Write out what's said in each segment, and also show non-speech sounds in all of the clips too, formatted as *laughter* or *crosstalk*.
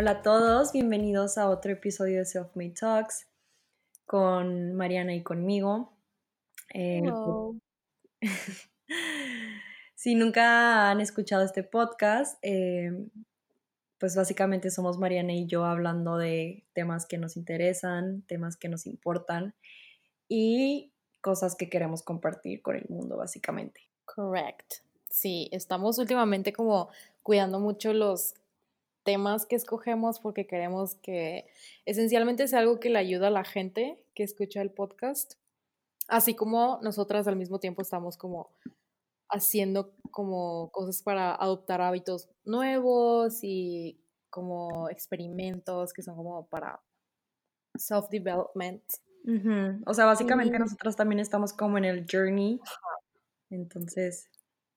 Hola a todos, bienvenidos a otro episodio de Self Made Talks con Mariana y conmigo. Eh, *laughs* si nunca han escuchado este podcast, eh, pues básicamente somos Mariana y yo hablando de temas que nos interesan, temas que nos importan y cosas que queremos compartir con el mundo, básicamente. Correct. Sí, estamos últimamente como cuidando mucho los temas que escogemos porque queremos que esencialmente sea algo que le ayuda a la gente que escucha el podcast, así como nosotras al mismo tiempo estamos como haciendo como cosas para adoptar hábitos nuevos y como experimentos que son como para self-development. O sea, básicamente nosotros también estamos como en el journey. Entonces.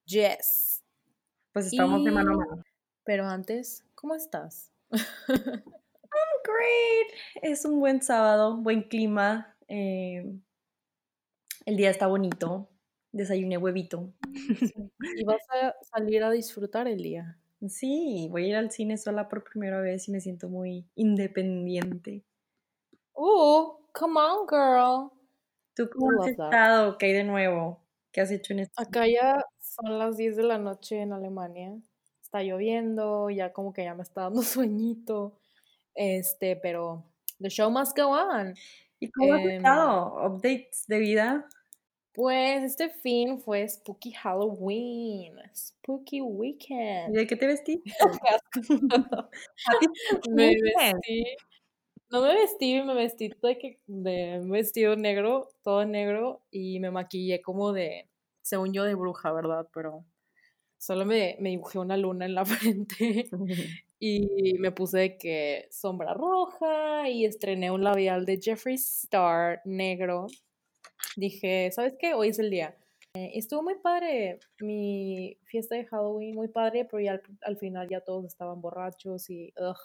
Yes. Pues estamos de mano a mano. Pero antes, ¿cómo estás? I'm great. Es un buen sábado, buen clima. Eh, el día está bonito. Desayuné huevito. ¿Y vas a salir a disfrutar el día? Sí, voy a ir al cine sola por primera vez y me siento muy independiente. Uh, come on, girl. ¿Tú cómo has estado? ¿Qué hay de nuevo? ¿Qué has hecho en este Acá ya son las 10 de la noche en Alemania. Está lloviendo, ya como que ya me está dando *laughs* sueñito. Este, pero the show must go on. ¿Y cómo has em, estado? ¿Updates de vida? Pues este fin fue Spooky Halloween, Spooky Weekend. ¿Y de qué te vestí? *laughs* *laughs* me vestí, no me vestí, me vestí de, de un vestido negro, todo negro, y me maquillé como de, según yo, de bruja, ¿verdad? Pero solo me, me dibujé una luna en la *laughs* frente *laughs* y me puse de que sombra roja y estrené un labial de Jeffree Star negro dije, ¿sabes qué? Hoy es el día. Eh, estuvo muy padre mi fiesta de Halloween, muy padre, pero ya al, final ya todos estaban borrachos y ugh,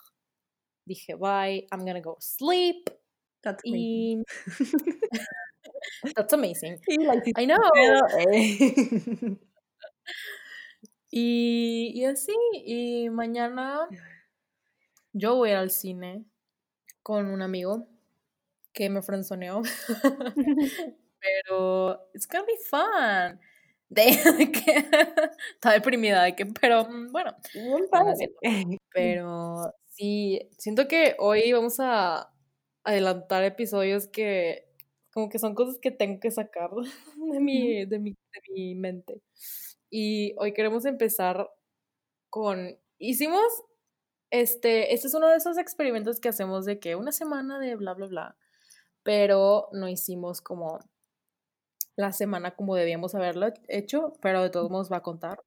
dije, bye, I'm gonna go sleep. That's y... *laughs* That's amazing. I know. Y, y así, y mañana yo voy al cine con un amigo que me frenzoneó. *laughs* *laughs* pero it's gonna be fun. De, *laughs* que está deprimida, de que, pero mm, bueno, pero sí, siento que hoy vamos a adelantar episodios que como que son cosas que tengo que sacar de mi, de mi, de mi mente. Y hoy queremos empezar con, hicimos, este, este es uno de esos experimentos que hacemos de que una semana de bla, bla, bla, pero no hicimos como la semana como debíamos haberlo hecho, pero de todos modos va a contar.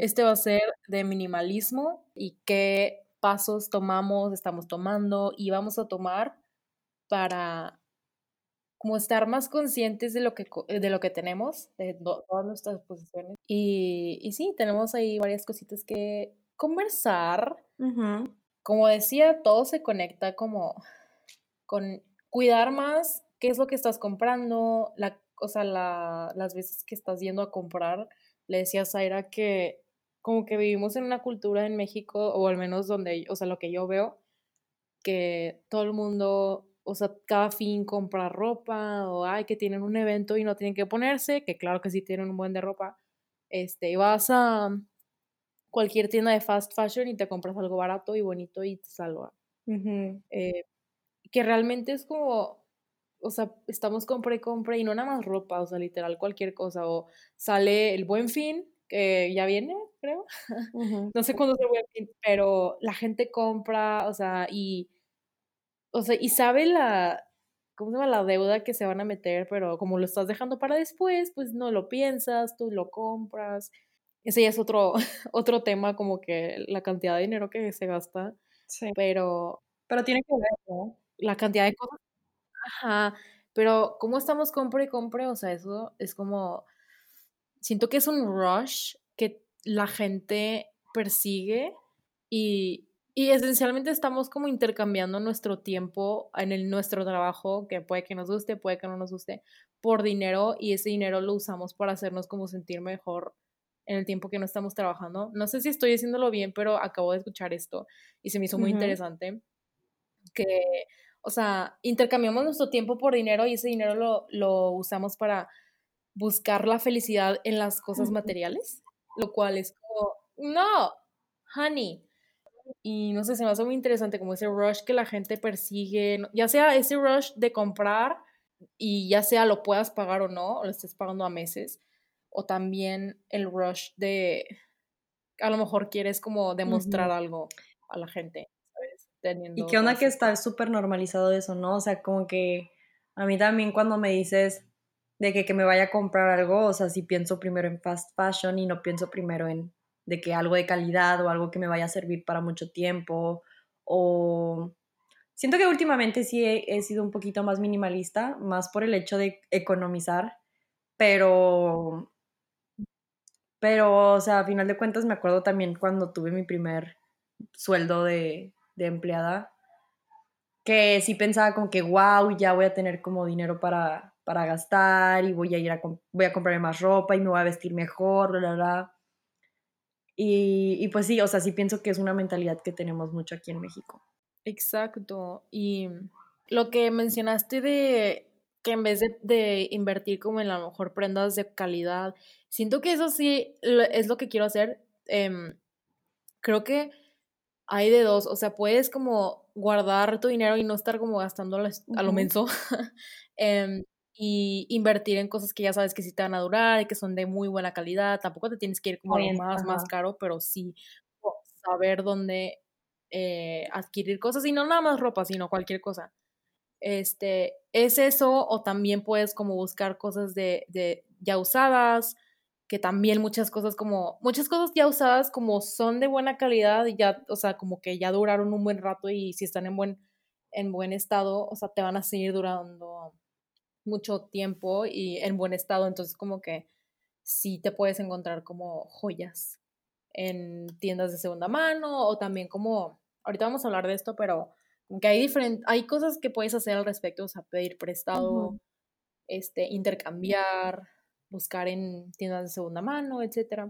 Este va a ser de minimalismo y qué pasos tomamos, estamos tomando y vamos a tomar para como estar más conscientes de lo que, de lo que tenemos, de todas nuestras posiciones. Y, y sí, tenemos ahí varias cositas que conversar. Como decía, todo se conecta como con cuidar más qué es lo que estás comprando, la o sea, la, las veces que estás yendo a comprar, le decía a Zaira que como que vivimos en una cultura en México, o al menos donde, o sea, lo que yo veo, que todo el mundo, o sea, cada fin compra ropa, o hay que tienen un evento y no tienen que ponerse, que claro que sí tienen un buen de ropa, este, y vas a cualquier tienda de fast fashion y te compras algo barato y bonito y te salva. Eh, que realmente es como, o sea, estamos compra y compra y no nada más ropa, o sea, literal cualquier cosa, o sale el buen fin, que ya viene, creo, *laughs* no sé cuándo es el buen fin, pero la gente compra, o sea, y, o sea, y sabe la, ¿cómo se llama? La deuda que se van a meter, pero como lo estás dejando para después, pues no lo piensas, tú lo compras. Ese ya es otro, *laughs* otro tema, como que la cantidad de dinero que se gasta. Sí. Pero. Pero tiene que ver, ¿no? La cantidad de cosas Ajá, pero como estamos compre y compre, o sea, eso es como, siento que es un rush que la gente persigue y, y esencialmente estamos como intercambiando nuestro tiempo en el, nuestro trabajo, que puede que nos guste, puede que no nos guste, por dinero y ese dinero lo usamos para hacernos como sentir mejor en el tiempo que no estamos trabajando. No sé si estoy haciéndolo bien, pero acabo de escuchar esto y se me hizo muy interesante. Que, o sea, intercambiamos nuestro tiempo por dinero y ese dinero lo, lo usamos para buscar la felicidad en las cosas materiales, lo cual es como, no, honey. Y no sé, se me hace muy interesante como ese rush que la gente persigue, ya sea ese rush de comprar y ya sea lo puedas pagar o no, o lo estés pagando a meses, o también el rush de a lo mejor quieres como demostrar algo a la gente, ¿sabes? Teniendo y qué onda que está súper normalizado eso, ¿no? O sea, como que a mí también cuando me dices de que, que me vaya a comprar algo, o sea, si pienso primero en fast fashion y no pienso primero en de que algo de calidad o algo que me vaya a servir para mucho tiempo o siento que últimamente sí he, sido un poquito más minimalista, más por el hecho de economizar, pero pero, o sea, a final de cuentas me acuerdo también cuando tuve mi primer sueldo de, empleada, que sí pensaba como que, wow, ya voy a tener como dinero para, para gastar y voy a ir a, voy a comprarme más ropa y me voy a vestir mejor, bla, bla, bla. Y, y pues sí, o sea, sí pienso que es una mentalidad que tenemos mucho aquí en México. Exacto. Y lo que mencionaste de que en vez de, invertir como en a lo mejor prendas de calidad, siento que eso sí es lo que quiero hacer. Em, creo que hay de dos, o sea, puedes como guardar tu dinero y no estar como gastándolo a lo menso. *laughs* Em, y invertir en cosas que ya sabes que sí te van a durar y que son de muy buena calidad. Tampoco te tienes que ir como a lo más, más caro, pero sí saber dónde eh, adquirir cosas y no nada más ropa, sino cualquier cosa. Este, es eso, o también puedes como buscar cosas de, de ya usadas, que también muchas cosas como, muchas cosas ya usadas como son de buena calidad y ya, o sea, como que ya duraron un buen rato y si están en buen, en buen estado, o sea, te van a seguir durando mucho tiempo y en buen estado, entonces como que sí te puedes encontrar como joyas en tiendas de segunda mano o también como, ahorita vamos a hablar de esto, pero que hay diferentes, hay cosas que puedes hacer al respecto, o sea, pedir prestado, este, intercambiar, buscar en tiendas de segunda mano, etcétera.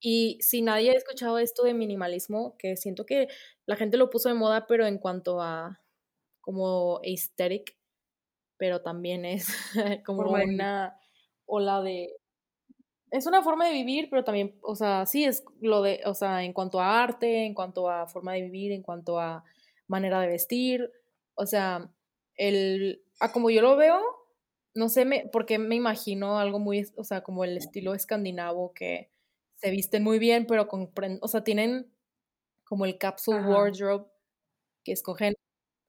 Y si nadie ha escuchado esto de minimalismo, que siento que la gente lo puso de moda, pero en cuanto a como aesthetic, pero también es *laughs* como una ola de es una forma de vivir, pero también, o sea, sí es lo de, o sea, en cuanto a arte, en cuanto a forma de vivir, en cuanto a manera de vestir, o sea, el, a como yo lo veo, no sé me, porque me imagino algo muy, o sea, como el estilo escandinavo que se visten muy bien, pero con, o sea, tienen como el capsule wardrobe, que escogen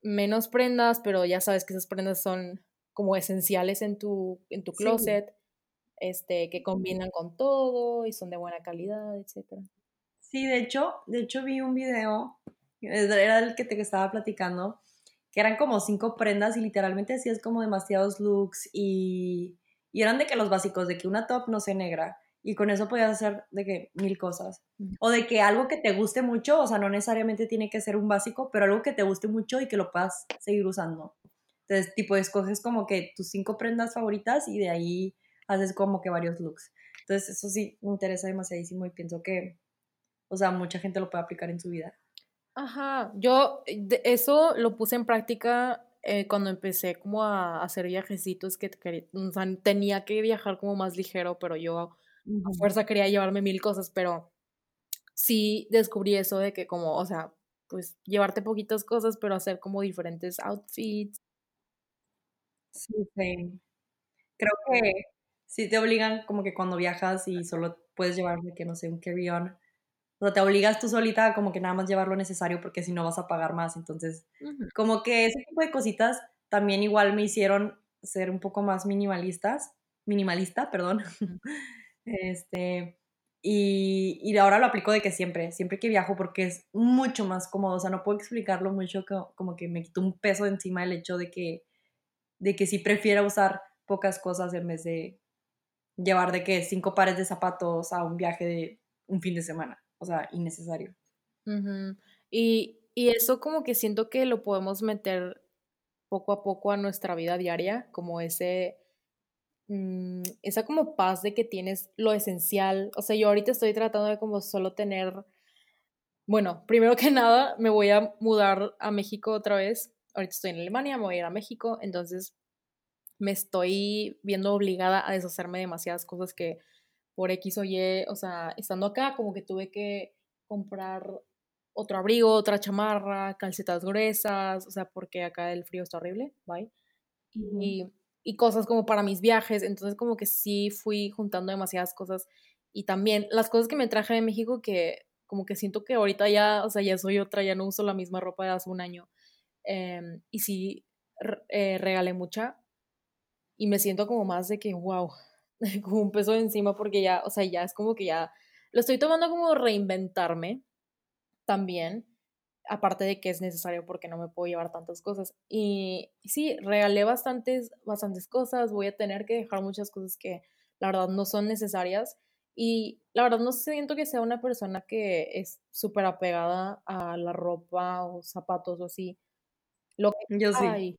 menos prendas, pero ya sabes que esas prendas son como esenciales en tu, en tu closet, este, que combinan con todo y son de buena calidad, etc. Sí, de hecho, de hecho vi un video era el que te estaba platicando, que eran como cinco prendas y literalmente así es como demasiados looks y, y eran de que los básicos, de que una top no se negra y con eso podías hacer de que mil cosas. O de que algo que te guste mucho, o sea, no necesariamente tiene que ser un básico, pero algo que te guste mucho y que lo puedas seguir usando. Entonces, tipo, escoges como que tus cinco prendas favoritas y de ahí haces como que varios looks. Entonces, eso sí me interesa demasiadísimo y pienso que, o sea, mucha gente lo puede aplicar en su vida. Ajá, yo eso lo puse en práctica eh, cuando empecé como a hacer viajecitos que tenía que viajar como más ligero, pero yo a fuerza quería llevarme mil cosas, pero sí descubrí eso de que como, o sea, pues llevarte poquitas cosas, pero hacer como diferentes outfits. Sí, sí. Creo que sí te obligan como que cuando viajas y solo puedes llevarte, que no sé, un carry-on, o sea, te obligas tú solita a como que nada más llevar lo necesario porque si no vas a pagar más. Entonces, como que ese tipo de cositas también igual me hicieron ser un poco más minimalistas, minimalista, perdón. Este, y, y, ahora lo aplico de que siempre, siempre que viajo porque es mucho más cómodo. O sea, no puedo explicarlo mucho, como que me quito un peso encima el hecho de que, de que sí prefiero usar pocas cosas en vez de llevar de que cinco pares de zapatos a un viaje de un fin de semana o sea, innecesario. y, y eso como que siento que lo podemos meter poco a poco a nuestra vida diaria, como ese mm, esa como paz de que tienes lo esencial. O sea, yo ahorita estoy tratando de como solo tener, bueno, primero que *laughs* nada, me voy a mudar a México otra vez. Ahorita estoy en Alemania, me voy a ir a México, entonces me estoy viendo obligada a deshacerme de demasiadas cosas que por X o Y, o sea, estando acá, como que tuve que comprar otro abrigo, otra chamarra, calcetas gruesas, o sea, porque acá el frío está horrible, bye. Y, y cosas como para mis viajes, entonces como que sí fui juntando demasiadas cosas y también las cosas que me traje de México que como que siento que ahorita ya, o sea, ya soy otra, ya no uso la misma ropa de hace un año. Em, y sí eh, regalé mucha y me siento como más de que, wow, *laughs* como un peso encima porque ya, o sea, ya es como que ya lo estoy tomando como reinventarme también, aparte de que es necesario porque no me puedo llevar tantas cosas. Y, sí, regalé bastantes, bastantes cosas, voy a tener que dejar muchas cosas que la verdad no son necesarias. Y la verdad no siento que sea una persona que es súper apegada a la ropa o zapatos o así. Lo que Yo sí.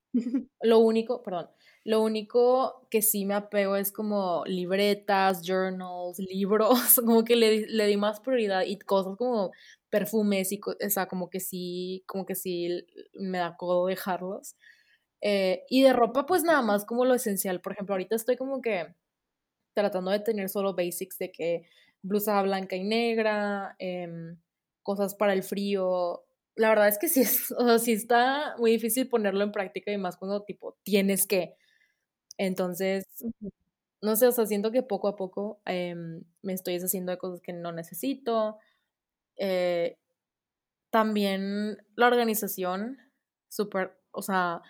Lo único, perdón, lo único que sí me apego es como libretas, journals, libros, *laughs* como que le, le di más prioridad y cosas como perfumes y, o sea, como que sí, como que sí me da codo dejarlos. Eh, y de ropa, pues nada más como lo esencial. Por ejemplo, ahorita estoy como que tratando de tener solo basics de que blusa blanca y negra, em, cosas para el frío. La verdad es que sí, es, *laughs* o sea, sí está muy difícil ponerlo en práctica y más cuando tipo tienes que. Entonces, no sé, o sea, siento que poco a poco em, me estoy deshaciendo de cosas que no necesito. Eh, también la organización, súper, o sea,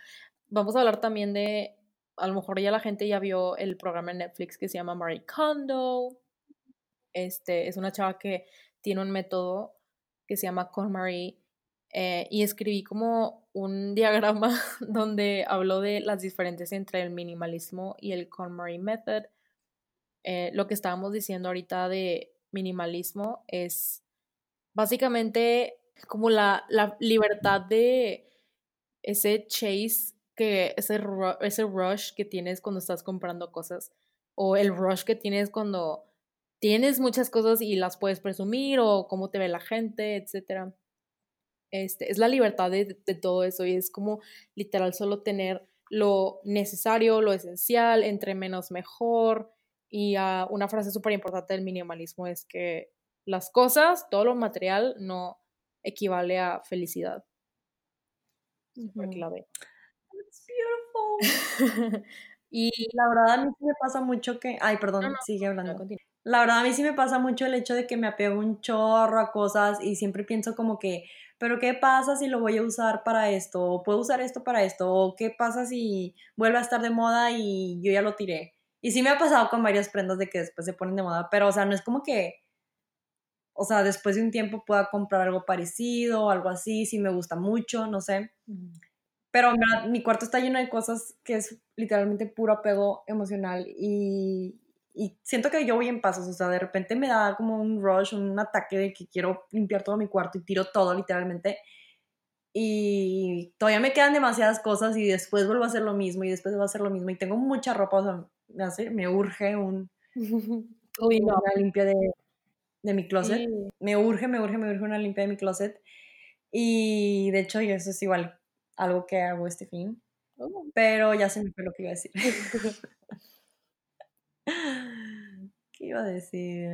vamos a hablar también de, a lo mejor ya la gente ya vio el programa en Netflix que se llama Marie Kondo. Este, es una chava que tiene un método que se llama KonMari eh, y escribí como un *laughs* diagrama donde habló de las diferencias entre el minimalismo y el KonMari Method. Eh, lo que estábamos diciendo ahorita de minimalismo es básicamente como la, la libertad de ese chase, que ese, ese rush que tienes cuando estás comprando cosas o el rush que tienes cuando tienes muchas cosas y las puedes presumir o cómo te ve la gente, etcétera este, es la libertad de, todo eso y es como literal solo tener lo necesario, lo esencial, entre menos mejor. Y uh, una frase súper importante del minimalismo es que las cosas, todo lo material, no equivale a felicidad. Súper clave. beautiful. *laughs* y la verdad a mí sí me pasa mucho que... Ay, perdón, sigue hablando. la verdad a mí sí me pasa mucho el hecho de que me apego un chorro a cosas y siempre pienso como que, pero ¿qué pasa si lo voy a usar para esto? ¿O puedo usar esto para esto? ¿O qué pasa si vuelve a estar de moda y yo ya lo tiré? Y sí me ha pasado con varias prendas de que después se ponen de moda, pero o sea, no es como que, o sea, después de un tiempo pueda comprar algo parecido algo así, si me gusta mucho, no sé. Pero mi cuarto está lleno de cosas que es literalmente puro apego emocional y, y siento que yo voy en pasos, o sea, de repente me da como un rush, un ataque de que quiero limpiar todo mi cuarto y tiro todo literalmente. Y todavía me quedan demasiadas cosas y después vuelvo a hacer lo mismo y después vuelvo a hacer lo mismo y tengo mucha ropa, o sea, me, hace, me urge un, *laughs* una limpia de, de mi closet. Me urge, me urge, me urge una limpia de mi closet. Y de hecho, eso es igual algo que hago este fin. Oh. Pero ya se me fue lo que iba a decir. *laughs* ¿Qué iba a decir?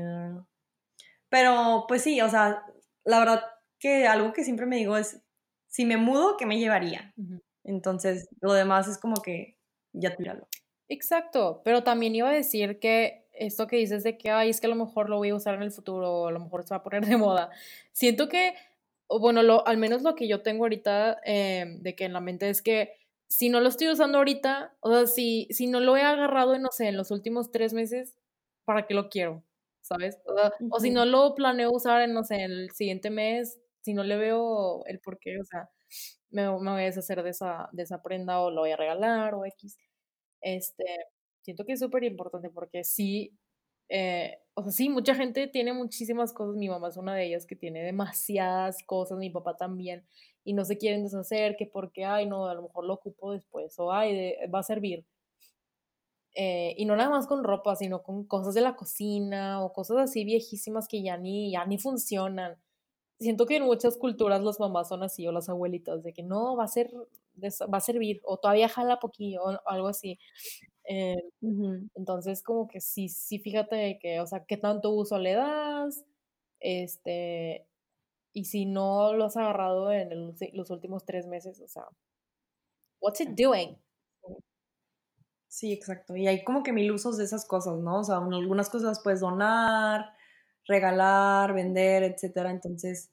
Pero pues sí, o sea, la verdad que algo que siempre me digo es, si me mudo, ¿qué me llevaría? Entonces, lo demás es como que ya tíralo. Exacto, pero también iba a decir que esto que dices de que, ay, es que a lo mejor lo voy a usar en el futuro, o a lo mejor se va a poner de moda. Siento que, bueno, lo, al menos lo que yo tengo ahorita eh, de que en la mente es que si no lo estoy usando ahorita, o sea, si, si no lo he agarrado, no sé, en los últimos tres meses, ¿para qué lo quiero? ¿Sabes? O, si no lo planeo usar en, no sé, el siguiente mes, si no le veo el por qué, o sea, me, me voy a deshacer de esa, de esa prenda o lo voy a regalar o X. Este, siento que es súper importante porque sí, eh, o sea, sí, mucha gente tiene muchísimas cosas, mi mamá es una de ellas que tiene demasiadas cosas, mi papá también, y no se quieren deshacer, que porque, ay, no, a lo mejor lo ocupo después, o ay, va a servir. Eh, y no nada más con ropa, sino con cosas de la cocina o cosas así viejísimas que ya ni, ya ni funcionan. Siento que en muchas culturas las mamás son así o las abuelitas, de que no, va a ser, va a servir o todavía jala poquillo o algo así. Eh, entonces, como que sí, sí, fíjate que, o sea, qué tanto uso le das, este, y si no lo has agarrado en los últimos tres meses, o sea, what's it doing? Sí, exacto. Y hay como que mil usos de esas cosas, ¿no? O sea, algunas cosas las puedes donar, regalar, vender, etcétera. Entonces,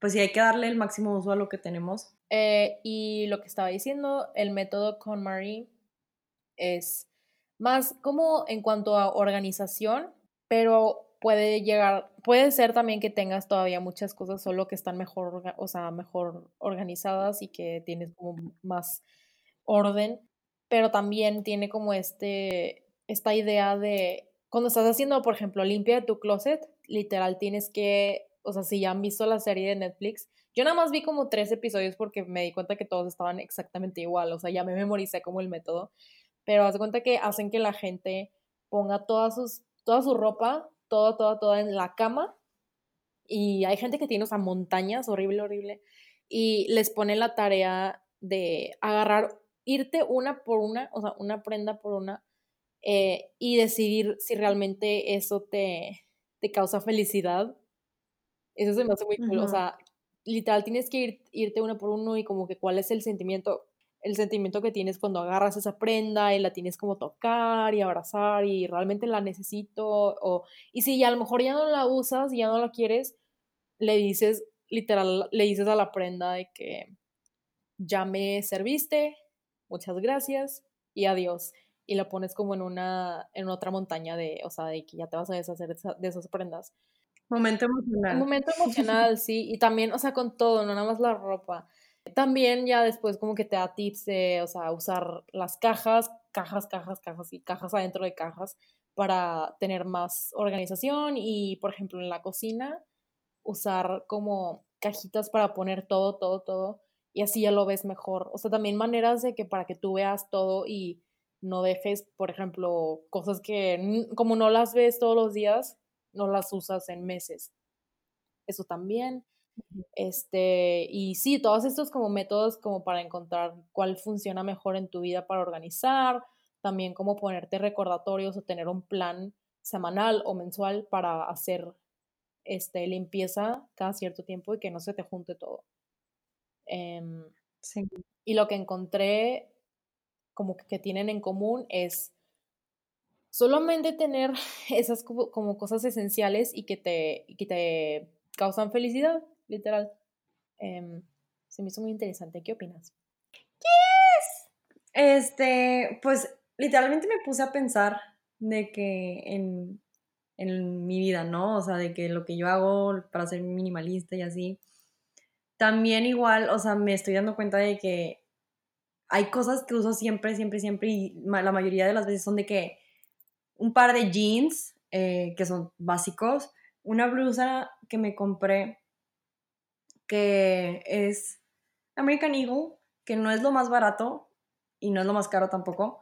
pues sí, hay que darle el máximo uso a lo que tenemos. Eh, y lo que estaba diciendo, el método con Marie es más como en cuanto a organización, pero puede llegar, puede ser también que tengas todavía muchas cosas solo que están mejor, o sea, mejor organizadas y que tienes como más orden pero también tiene como este, esta idea de, cuando estás haciendo, por ejemplo, limpia tu closet, literal tienes que, o sea, si ya han visto la serie de Netflix, yo nada más vi como tres episodios porque me di cuenta que todos estaban exactamente igual, o sea, ya me memoricé como el método, pero haz cuenta que hacen que la gente ponga toda, sus, toda su ropa, toda, toda, toda en la cama, y hay gente que tiene, o sea, montañas, horrible, horrible, y les pone la tarea de agarrar irte una por una, o sea, una prenda por una, eh, y decidir si realmente eso te, te causa felicidad. Eso se me hace muy cool. O sea, literal, tienes que ir, irte una por uno y como que cuál es el sentimiento, el sentimiento que tienes cuando agarras esa prenda y la tienes como tocar y abrazar y realmente la necesito. O, y si a lo mejor ya no la usas y ya no la quieres, le dices, literal, le dices a la prenda de que ya me serviste, muchas gracias y adiós. Y lo pones como en una, en otra montaña de, o sea, de que ya te vas a deshacer de esas prendas. Momento emocional. Momento *laughs* emocional, sí. Y también, o sea, con todo, no nada más la ropa. También ya después como que te da tips de, o sea, usar las cajas, cajas, cajas, cajas y cajas adentro de cajas para tener más organización y, por ejemplo, en la cocina, usar como cajitas para poner todo, todo, todo y así ya lo ves mejor. O sea, también maneras de que para que tú veas todo y no dejes, por ejemplo, cosas que como no las ves todos los días, no las usas en meses. Eso también. Este, y sí, todos estos como métodos como para encontrar cuál funciona mejor en tu vida para organizar, también como ponerte recordatorios o tener un plan semanal o mensual para hacer este limpieza cada cierto tiempo y que no se te junte todo. Em, y lo que encontré como que tienen en común es solamente tener *laughs* esas como, cosas esenciales y que te, que te causan felicidad, literal. Em, se me hizo muy interesante. ¿Qué opinas? Yes. Este, pues literalmente me puse a pensar de que en, en mi vida, ¿no? O sea, de que lo que yo hago para ser minimalista y así, también igual, o sea, me estoy dando cuenta de que hay cosas que uso siempre, siempre, siempre y la mayoría de las veces son de que un par de jeans eh, que son básicos, una blusa que me compré que es American Eagle, que no es lo más barato y no es lo más caro tampoco,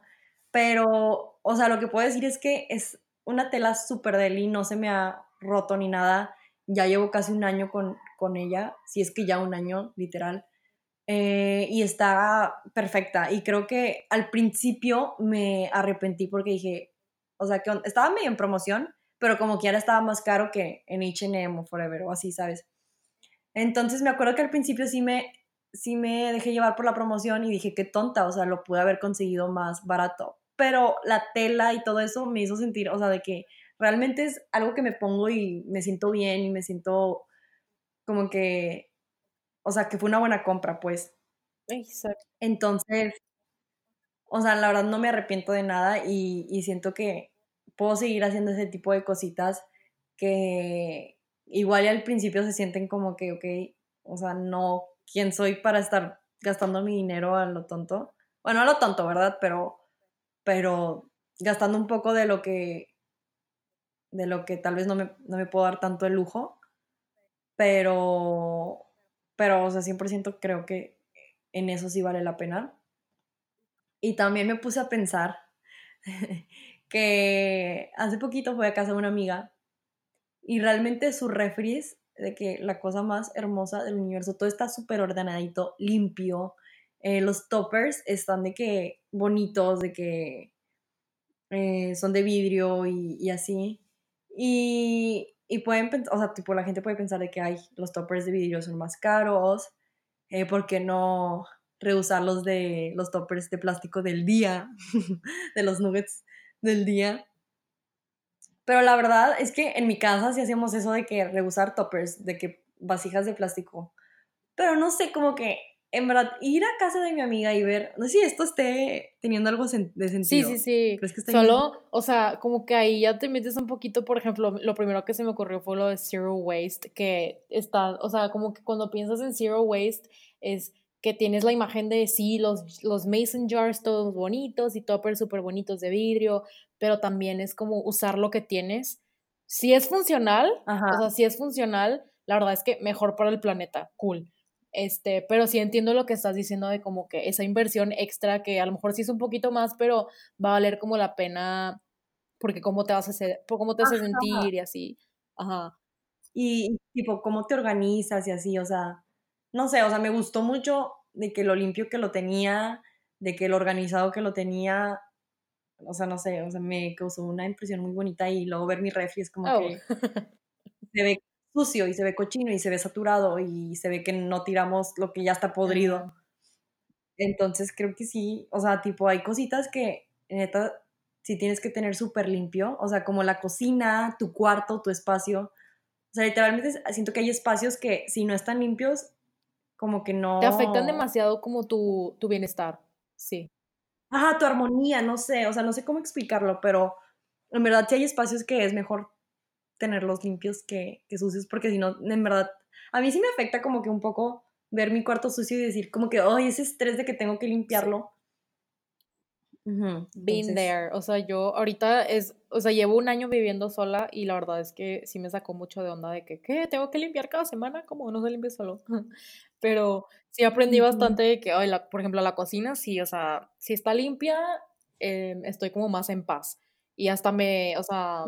pero, o sea, lo que puedo decir es que es una tela súper deli, no se me ha roto ni nada, ya llevo casi un año con, con ella, si es que ya un año, literal. Eh, y está perfecta. Y creo que al principio me arrepentí porque dije, o sea, que estaba medio en promoción, pero como que ahora estaba más caro que en H&M o Forever o así, ¿sabes? Entonces me acuerdo que al principio sí me, sí me dejé llevar por la promoción y dije, qué tonta, o sea, lo pude haber conseguido más barato. Pero la tela y todo eso me hizo sentir, o sea, de que realmente es algo que me pongo y me siento bien y me siento como que, o sea, que fue una buena compra, pues. Exacto. Entonces, o sea, la verdad no me arrepiento de nada y, siento que puedo seguir haciendo ese tipo de cositas que igual al principio se sienten como que, ok, o sea, no, ¿quién soy para estar gastando mi dinero a lo tonto? Bueno, a lo tonto, ¿verdad? Pero, pero gastando un poco de lo que, de lo que tal vez no me, no me puedo dar tanto el lujo pero, pero, o sea, 100% creo que en eso sí vale la pena. Y también me puse a pensar *laughs* que hace poquito fue a casa de una amiga y realmente su refri de que la cosa más hermosa del universo, todo está súper ordenadito, limpio, eh, los toppers están de que bonitos, de que eh, son de vidrio y, así. Y, y pueden o sea, tipo, la gente puede pensar de que hay los toppers de vidrio son más caros, eh, ¿por qué no reusar los de los toppers de plástico del día, *laughs* de los nuggets del día? Pero la verdad es que en mi casa sí hacíamos eso de que reusar toppers, de que vasijas de plástico. Pero no sé, como que en verdad, ir a casa de mi amiga y ver, no sé si esto esté teniendo algo de sentido. Sí, sí, sí. Solo, o sea, como que ahí ya te metes un poquito, por ejemplo, lo primero que se me ocurrió fue lo de Zero Waste, que está, o sea, como que cuando piensas en Zero Waste es que tienes la imagen de sí, los, los mason jars todos bonitos y toppers súper bonitos de vidrio, pero también es como usar lo que tienes. Si es funcional, o sea, si es funcional, la verdad es que mejor para el planeta, cool este, pero sí entiendo lo que estás diciendo de como que esa inversión extra que a lo mejor sí es un poquito más, pero va a valer como la pena porque cómo te vas a hacer, cómo te hace sentir y así. Ajá. Y tipo, cómo te organizas y así, o sea, no sé, o sea, me gustó mucho de que lo limpio que lo tenía, de que lo organizado que lo tenía, o sea, no sé, o sea, me causó una impresión muy bonita y luego ver mi refri es como oh. que se ve sucio y se ve cochino y se ve saturado y se ve que no tiramos lo que ya está podrido. Entonces creo que sí, o sea, tipo hay cositas que neta sí tienes que tener súper limpio, o sea, como la cocina, tu cuarto, tu espacio. O sea, literalmente siento que hay espacios que si no están limpios, como que no... Te afectan demasiado como tu, tu bienestar, sí. Ajá, tu armonía, no sé, o sea, no sé cómo explicarlo, pero en verdad sí hay espacios que es mejor tenerlos limpios que, que sucios, porque si no, en verdad, a mí sí me afecta como que un poco ver mi cuarto sucio y decir como que, ay, ese estrés de que tengo que limpiarlo. Been there. O sea, yo ahorita es, o sea, llevo un año viviendo sola y la verdad es que sí me sacó mucho de onda de que, ¿qué? ¿Tengo que limpiar cada semana? Como no se limpia solo. *laughs* Pero sí aprendí bastante de que, ay, por ejemplo, la cocina, sí, o sea, si está limpia, em, estoy como más en paz. Y hasta me, o sea,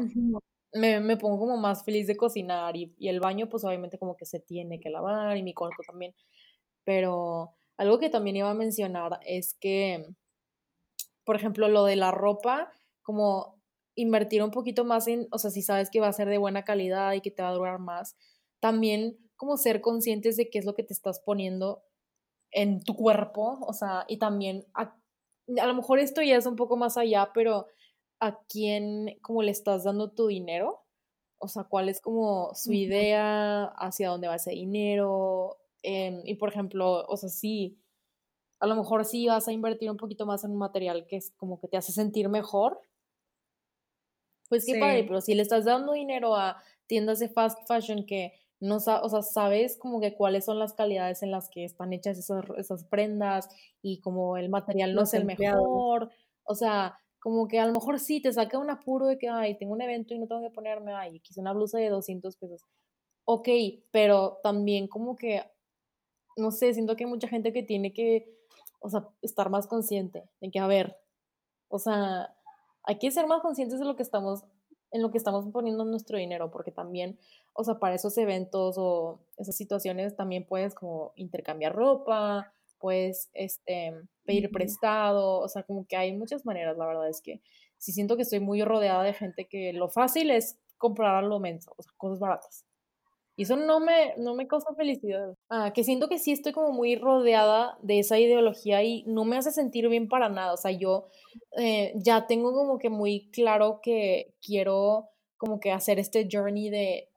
me, me, pongo como más feliz de cocinar y, y, el baño pues obviamente como que se tiene que lavar y mi cuarto también. Pero algo que también iba a mencionar es que, por ejemplo, lo de la ropa, como invertir un poquito más en, o sea, si sabes que va a ser de buena calidad y que te va a durar más, también como ser conscientes de qué es lo que te estás poniendo en tu cuerpo, o sea, y también a, a lo mejor esto ya es un poco más allá, pero a quién, como le estás dando tu dinero, o sea, cuál es como su idea, hacia dónde va ese dinero, em, y por ejemplo, o sea, sí, a lo mejor sí vas a invertir un poquito más en un material que es como que te hace sentir mejor, pues qué padre, pero si le estás dando dinero a tiendas de fast fashion que no o sea, sabes como que cuáles son las calidades en las que están hechas esas, esas prendas y como el material no es el mejor, o sea, como que a lo mejor sí te saca un apuro de que, ay, tengo un evento y no tengo que ponerme, ay, quise una blusa de 200 pesos. Ok, pero también como que, no sé, siento que hay mucha gente que tiene que, o sea, estar más consciente de que, a ver, o sea, hay que ser más conscientes de lo que estamos, en lo que estamos poniendo nuestro dinero, porque también, o sea, para esos eventos o esas situaciones también puedes como intercambiar ropa, puedes este, pedir prestado, o sea, como que hay muchas maneras, la verdad es que sí siento que estoy muy rodeada de gente que lo fácil es comprar a lo menso, o sea, cosas baratas. Y eso no me, no me causa felicidad. Ah, que siento que sí estoy como muy rodeada de esa ideología y no me hace sentir bien para nada. O sea, yo eh, ya tengo como que muy claro que quiero como que hacer este journey de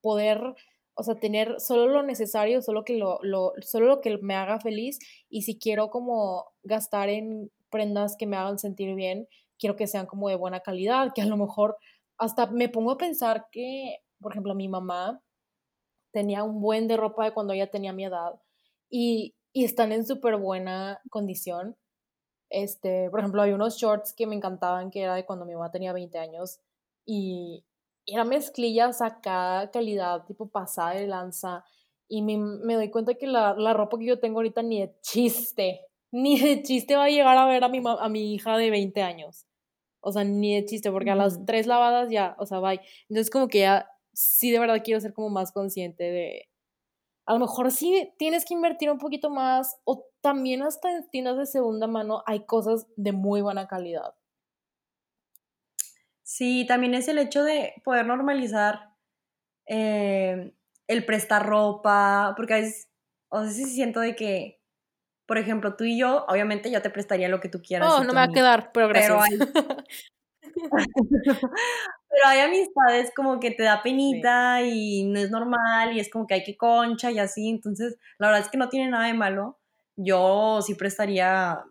poder o sea, tener solo lo necesario, solo, que lo, lo, solo lo que me haga feliz y si quiero como gastar en prendas que me hagan sentir bien, quiero que sean como de buena calidad, que a lo mejor hasta me pongo a pensar que, por ejemplo, mi mamá tenía un buen de ropa de cuando ella tenía mi edad y, y están en súper buena condición. Este, por ejemplo, hay unos shorts que me encantaban, que era de cuando mi mamá tenía 20 años y, era mezclillas acá, calidad tipo pasada de lanza. Y me, me doy cuenta que la, la, ropa que yo tengo ahorita ni de chiste, ni de chiste va a llegar a ver a mi, a mi hija de 20 años. O sea, ni de chiste, porque a las tres lavadas ya, o sea, bye. Entonces como que ya, sí de verdad quiero ser como más consciente de, a lo mejor sí tienes que invertir un poquito más o también hasta en tiendas de segunda mano hay cosas de muy buena calidad. Sí, también es el hecho de poder normalizar eh, el prestar ropa, porque a veces, o sea, sí siento de que, por ejemplo, tú y yo, obviamente yo te prestaría lo que tú quieras. Oh, no me va a quedar, pero gracias. Pero hay, *laughs* *laughs* *laughs* amistades como que te da penita y no es normal y es como que hay que concha y así, entonces la verdad es que no tiene nada de malo. Yo sí prestaría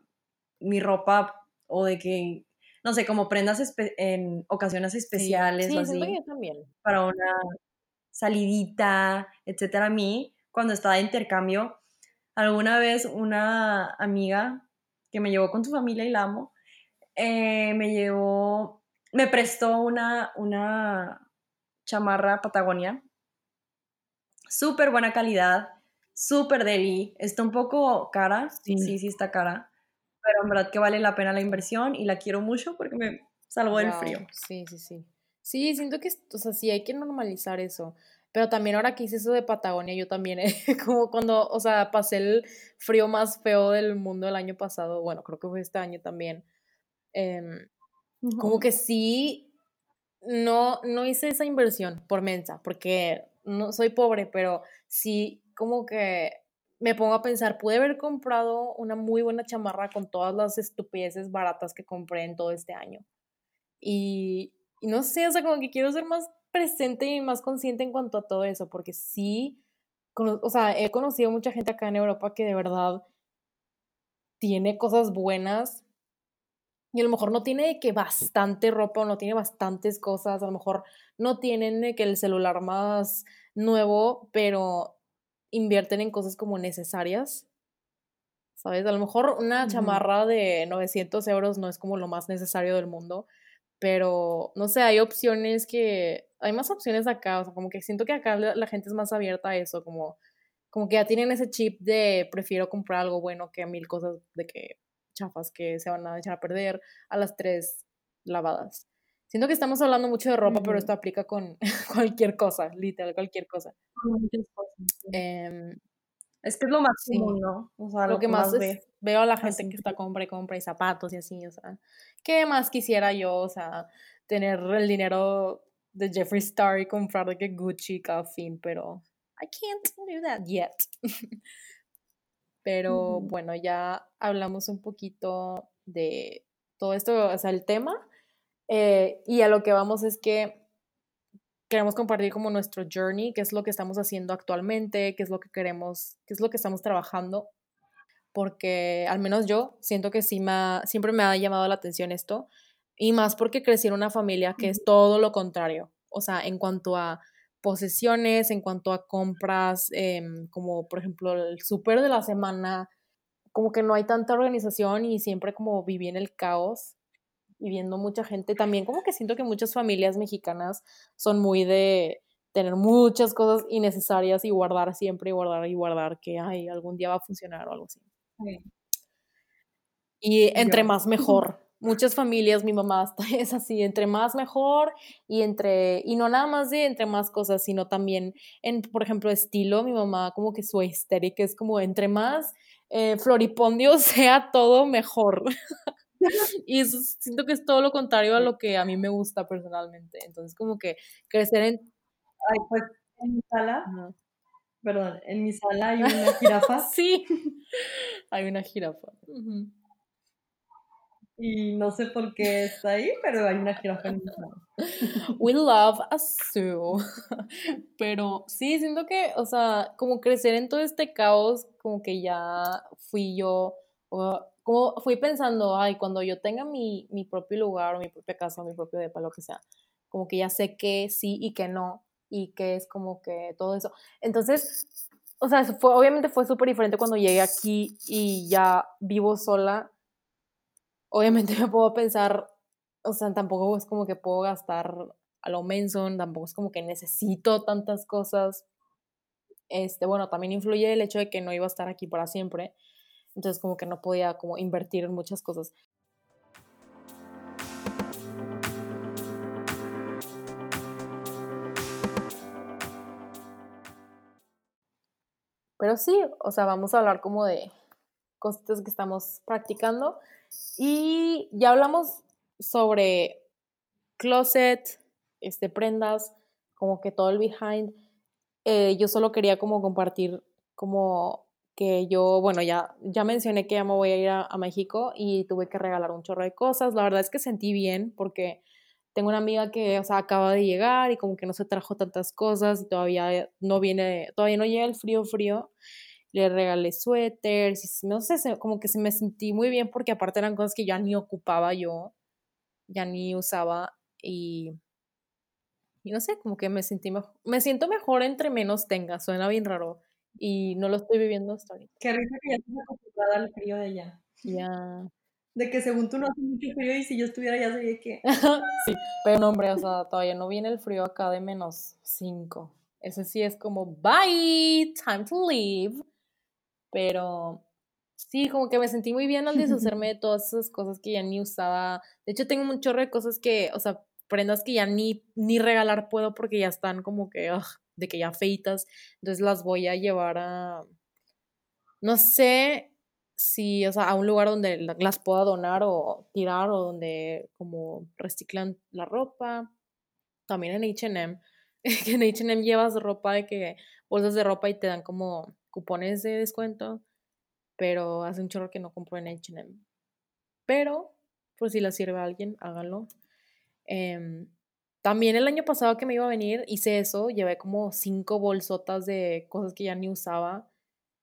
mi ropa o de que, no sé, como prendas en ocasiones especiales o así. también. Para una salidita, etcétera. A mí, cuando estaba de intercambio, alguna vez una amiga que me llevó con su familia y la amo, eh, me llevó, me prestó una, una chamarra Patagonia, súper buena calidad, súper deli, está un poco cara, sí. sí, está cara, pero en verdad que vale la pena la inversión y la quiero mucho porque me salvó del frío. Sí, sí, sí. Sí, siento que, o sea, sí hay que normalizar eso. Pero también ahora que hice eso de Patagonia, yo también, *laughs* como cuando, o sea, pasé el frío más feo del mundo el año pasado, bueno, creo que fue este año también. Como que sí, no, no hice esa inversión por mensa, porque no soy pobre, pero sí como que me pongo a pensar, pude haber comprado una muy buena chamarra con todas las estupideces baratas que compré en todo este año. Y, y no sé, o sea, como que quiero ser más presente y más consciente en cuanto a todo eso, porque sí, o sea, he conocido mucha gente acá en Europa que de verdad tiene cosas buenas y a lo mejor no tiene que bastante ropa o no tiene bastantes cosas, a lo mejor no tienen que el celular más nuevo, pero invierten en cosas como necesarias. ¿Sabes? A lo mejor una chamarra de 900 euros no es como lo más necesario del mundo, pero no sé, hay opciones que, hay más opciones acá, o sea, como que siento que acá la, gente es más abierta a eso, como, como que ya tienen ese chip de prefiero comprar algo bueno que mil cosas de que chafas que se van a echar a perder a las tres lavadas. Siento que estamos hablando mucho de ropa, pero esto aplica con *laughs* cualquier cosa, literal, cualquier cosa. Em, es que es lo más común, ¿no? O sea, lo, que, más, veo a la gente que está compra y compra y zapatos y así, o sea, ¿qué más quisiera yo, o sea, tener el dinero de Jeffree Star y comprar de que Gucci cada fin, pero I can't do that yet. *laughs* pero bueno, ya hablamos un poquito de todo esto, o sea, el tema, eh, y a lo que vamos es que queremos compartir como nuestro journey, qué es lo que estamos haciendo actualmente, qué es lo que queremos, qué es lo que estamos trabajando, porque al menos yo siento que sí me siempre me ha llamado la atención esto, y más porque crecí en una familia que es todo lo contrario, o sea, en cuanto a posesiones, en cuanto a compras, em, como por ejemplo el súper de la semana, como que no hay tanta organización y siempre como viví en el caos y viendo mucha gente. También como que siento que muchas familias mexicanas son muy de tener muchas cosas innecesarias y guardar siempre y guardar y guardar que ay, algún día va a funcionar o algo así. Y entre más mejor. Muchas familias, mi mamá *laughs* es así, entre más mejor y entre, y no nada más de entre más cosas, sino también en, por ejemplo, estilo, mi mamá como que su estética es como entre más eh, floripondio *laughs* sea todo mejor. *laughs* y siento que es todo lo contrario a lo que a mí me gusta personalmente. Entonces, como que crecer en... Ay, pues en mi sala, perdón, en mi sala hay una jirafa. sí, hay una jirafa. Y no sé por qué está ahí, pero hay una jirafa en. *laughs* We love a zoo. *laughs* Pero sí, siento que, o sea, como crecer en todo este caos, como que ya fui yo, como fui pensando, ay, cuando yo tenga mi, mi propio lugar o mi propia casa o mi propio depa, lo que sea, como que ya sé que sí y que no, y que es como que todo eso. Entonces, o sea, fue, obviamente fue súper diferente cuando llegué aquí y ya vivo sola obviamente *laughs* me puedo pensar, o sea, tampoco es como que puedo gastar a lo Manson, tampoco es como que necesito tantas cosas. Este, bueno, también influye el hecho de que no iba a estar aquí para siempre. Entonces como que no podía como invertir en muchas cosas. Pero sí, o sea, vamos a hablar como de cositas que estamos practicando. Y ya hablamos sobre closet, este, prendas, como que todo el behind. Eh, yo solo quería como compartir como que yo, bueno, ya, ya mencioné que ya me voy a ir a, a, México y tuve que regalar un chorro de cosas. La verdad es que sentí bien porque tengo una amiga que, o sea, acaba de llegar y como que no se trajo tantas cosas y todavía no viene, todavía no llega el frío frío. Le regalé suéteres no sé, como que se me sentí muy bien porque aparte eran cosas que ya ni ocupaba yo, ya ni usaba y y no sé, como que me sentí mejor, me siento mejor entre menos tenga, suena bien raro y no lo estoy viviendo hasta ahorita. Qué risa que ya estás acostumbrada al frío de allá. Ya. De que según tú no hace mucho frío y si yo estuviera ya sería que... *laughs* sí, pero no, hombre, o sea, todavía no viene el frío acá de menos 5. Ese sí es como, bye, time to leave. Pero sí, como que me sentí muy bien al deshacerme *laughs* de todas esas cosas que ya ni usaba. De hecho, tengo un chorro de cosas que, o sea, prendas que ya ni, ni regalar puedo porque ya están como que, de que ya feitas. Entonces las voy a llevar a, no sé si, o sea, a un lugar donde las pueda donar o tirar o donde como reciclan la ropa. También en HM, *laughs* que en HM llevas ropa de que, bolsas de ropa y te dan como cupones de descuento, pero hace un chorro que no compro en HM. Pero, pues si la sirve a alguien, háganlo. Eh, también el año pasado que me iba a venir hice eso, llevé como cinco bolsotas de cosas que ya ni usaba,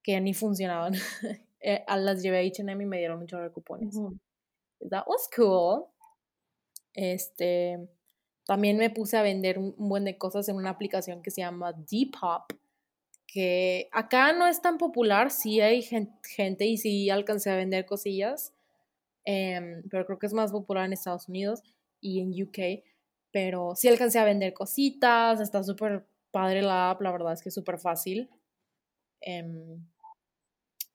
que ya ni funcionaban. *laughs* eh, las llevé a H&M y me dieron un chorro de cupones. Uh -huh. That was cool. Este, también me puse a vender un, buen de cosas en una aplicación que se llama Depop, que acá no es tan popular, sí hay gente, y sí alcancé a vender cosillas, eh, pero creo que es más popular en Estados Unidos y en UK, pero sí alcancé a vender cositas, está súper padre la app, la verdad es que es súper fácil. Eh,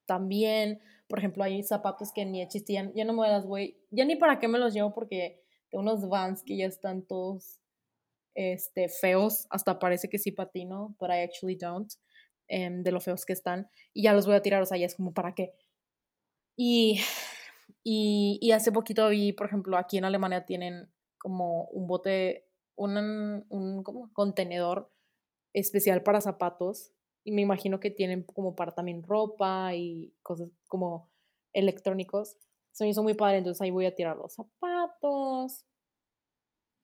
también, por ejemplo, hay zapatos que ni existían, ya no me las voy, ya ni para qué me los llevo porque tengo unos Vans que ya están todos este, feos, hasta parece que sí patino, but I actually don't, eh, de lo feos que están, y ya los voy a tirar, o sea, ya es como para qué. Y, y, y hace poquito vi, por ejemplo, aquí en Alemania tienen como un bote, un, un como contenedor especial para zapatos y me imagino que tienen como para también ropa y cosas como electrónicos. Eso me hizo muy padre, entonces ahí voy a tirar los zapatos.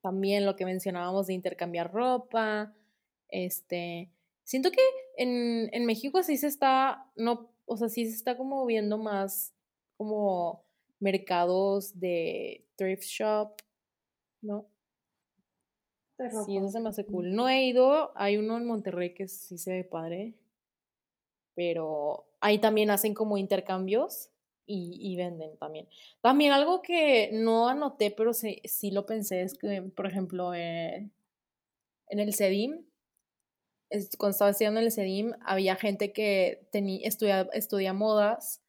También lo que mencionábamos de intercambiar ropa. Este, siento que en, en México sí se está, no, o sea, sí se está como viendo más como mercados de thrift shop ¿no? Sí, eso se me hace cool. No he ido, hay uno en Monterrey que sí se ve padre, pero ahí también hacen como intercambios y, y venden también. También algo que no anoté, pero sí, sí lo pensé, es que, por ejemplo, eh, en el CEDIM, es, cuando estaba estudiando en el CEDIM, había gente que tenía, estudia, estudia modas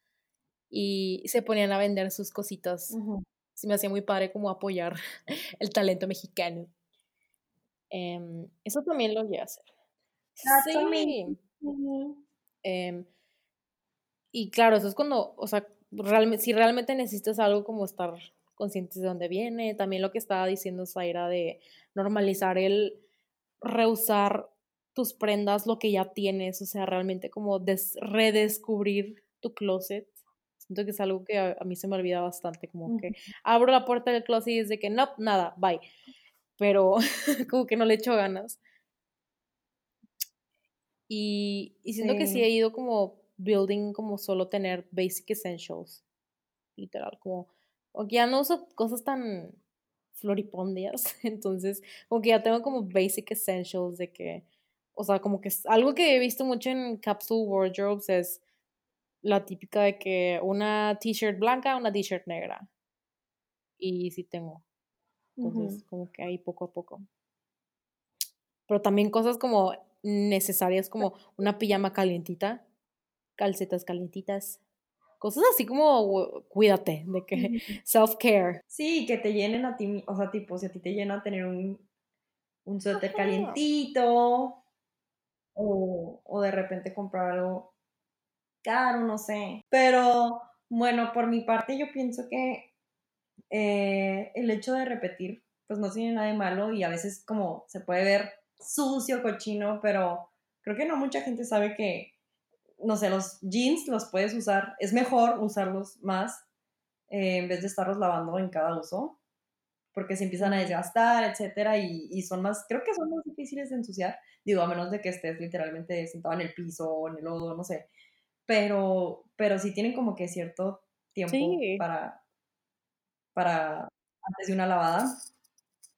y se ponían a vender sus cositas. Uh -huh se me hacía muy padre como apoyar *laughs* el talento mexicano. Eh, eso también lo llegué a hacer. Sí. Eh, y claro, eso es cuando, o sea, realmente, si realmente necesitas algo como estar conscientes de dónde viene, también lo que estaba diciendo Zaira de normalizar el reusar tus prendas, lo que ya tienes, o sea, realmente como redescubrir tu closet Siento que es algo que a, a mí se me olvida bastante, como uh -huh. que abro la puerta del closet y es de que no, nada, bye. Pero *laughs* como que no le echo ganas. Y, y siento sí. que sí he ido como building como solo tener basic essentials. Literal, como, como que ya no uso cosas tan floripondias. *laughs* Entonces, como que ya tengo como basic essentials de que, o sea, como que es algo que he visto mucho en capsule wardrobes es la típica de que una t-shirt blanca, una t-shirt negra. Y sí tengo. Entonces, uh -huh. como que ahí poco a poco. Pero también cosas como necesarias, como una pijama calientita, calcetas calientitas, cosas así como cuídate, de que self-care. Sí, que te llenen a ti, o sea, tipo, si a ti te llena tener un, un suéter calientito, o, o de repente comprar algo caro, no sé. Pero bueno, por mi parte yo pienso que eh, el hecho de repetir, pues no tiene nada de malo y a veces como se puede ver sucio, cochino, pero creo que no mucha gente sabe que, no sé, los jeans los puedes usar, es mejor usarlos más eh, en vez de estarlos lavando en cada uso, porque se empiezan a desgastar, etcétera, y, y, son más, creo que son más difíciles de ensuciar, digo, a menos de que estés literalmente sentado en el piso o en el lodo, no sé, pero, pero sí tienen como que cierto tiempo para, para antes de una lavada.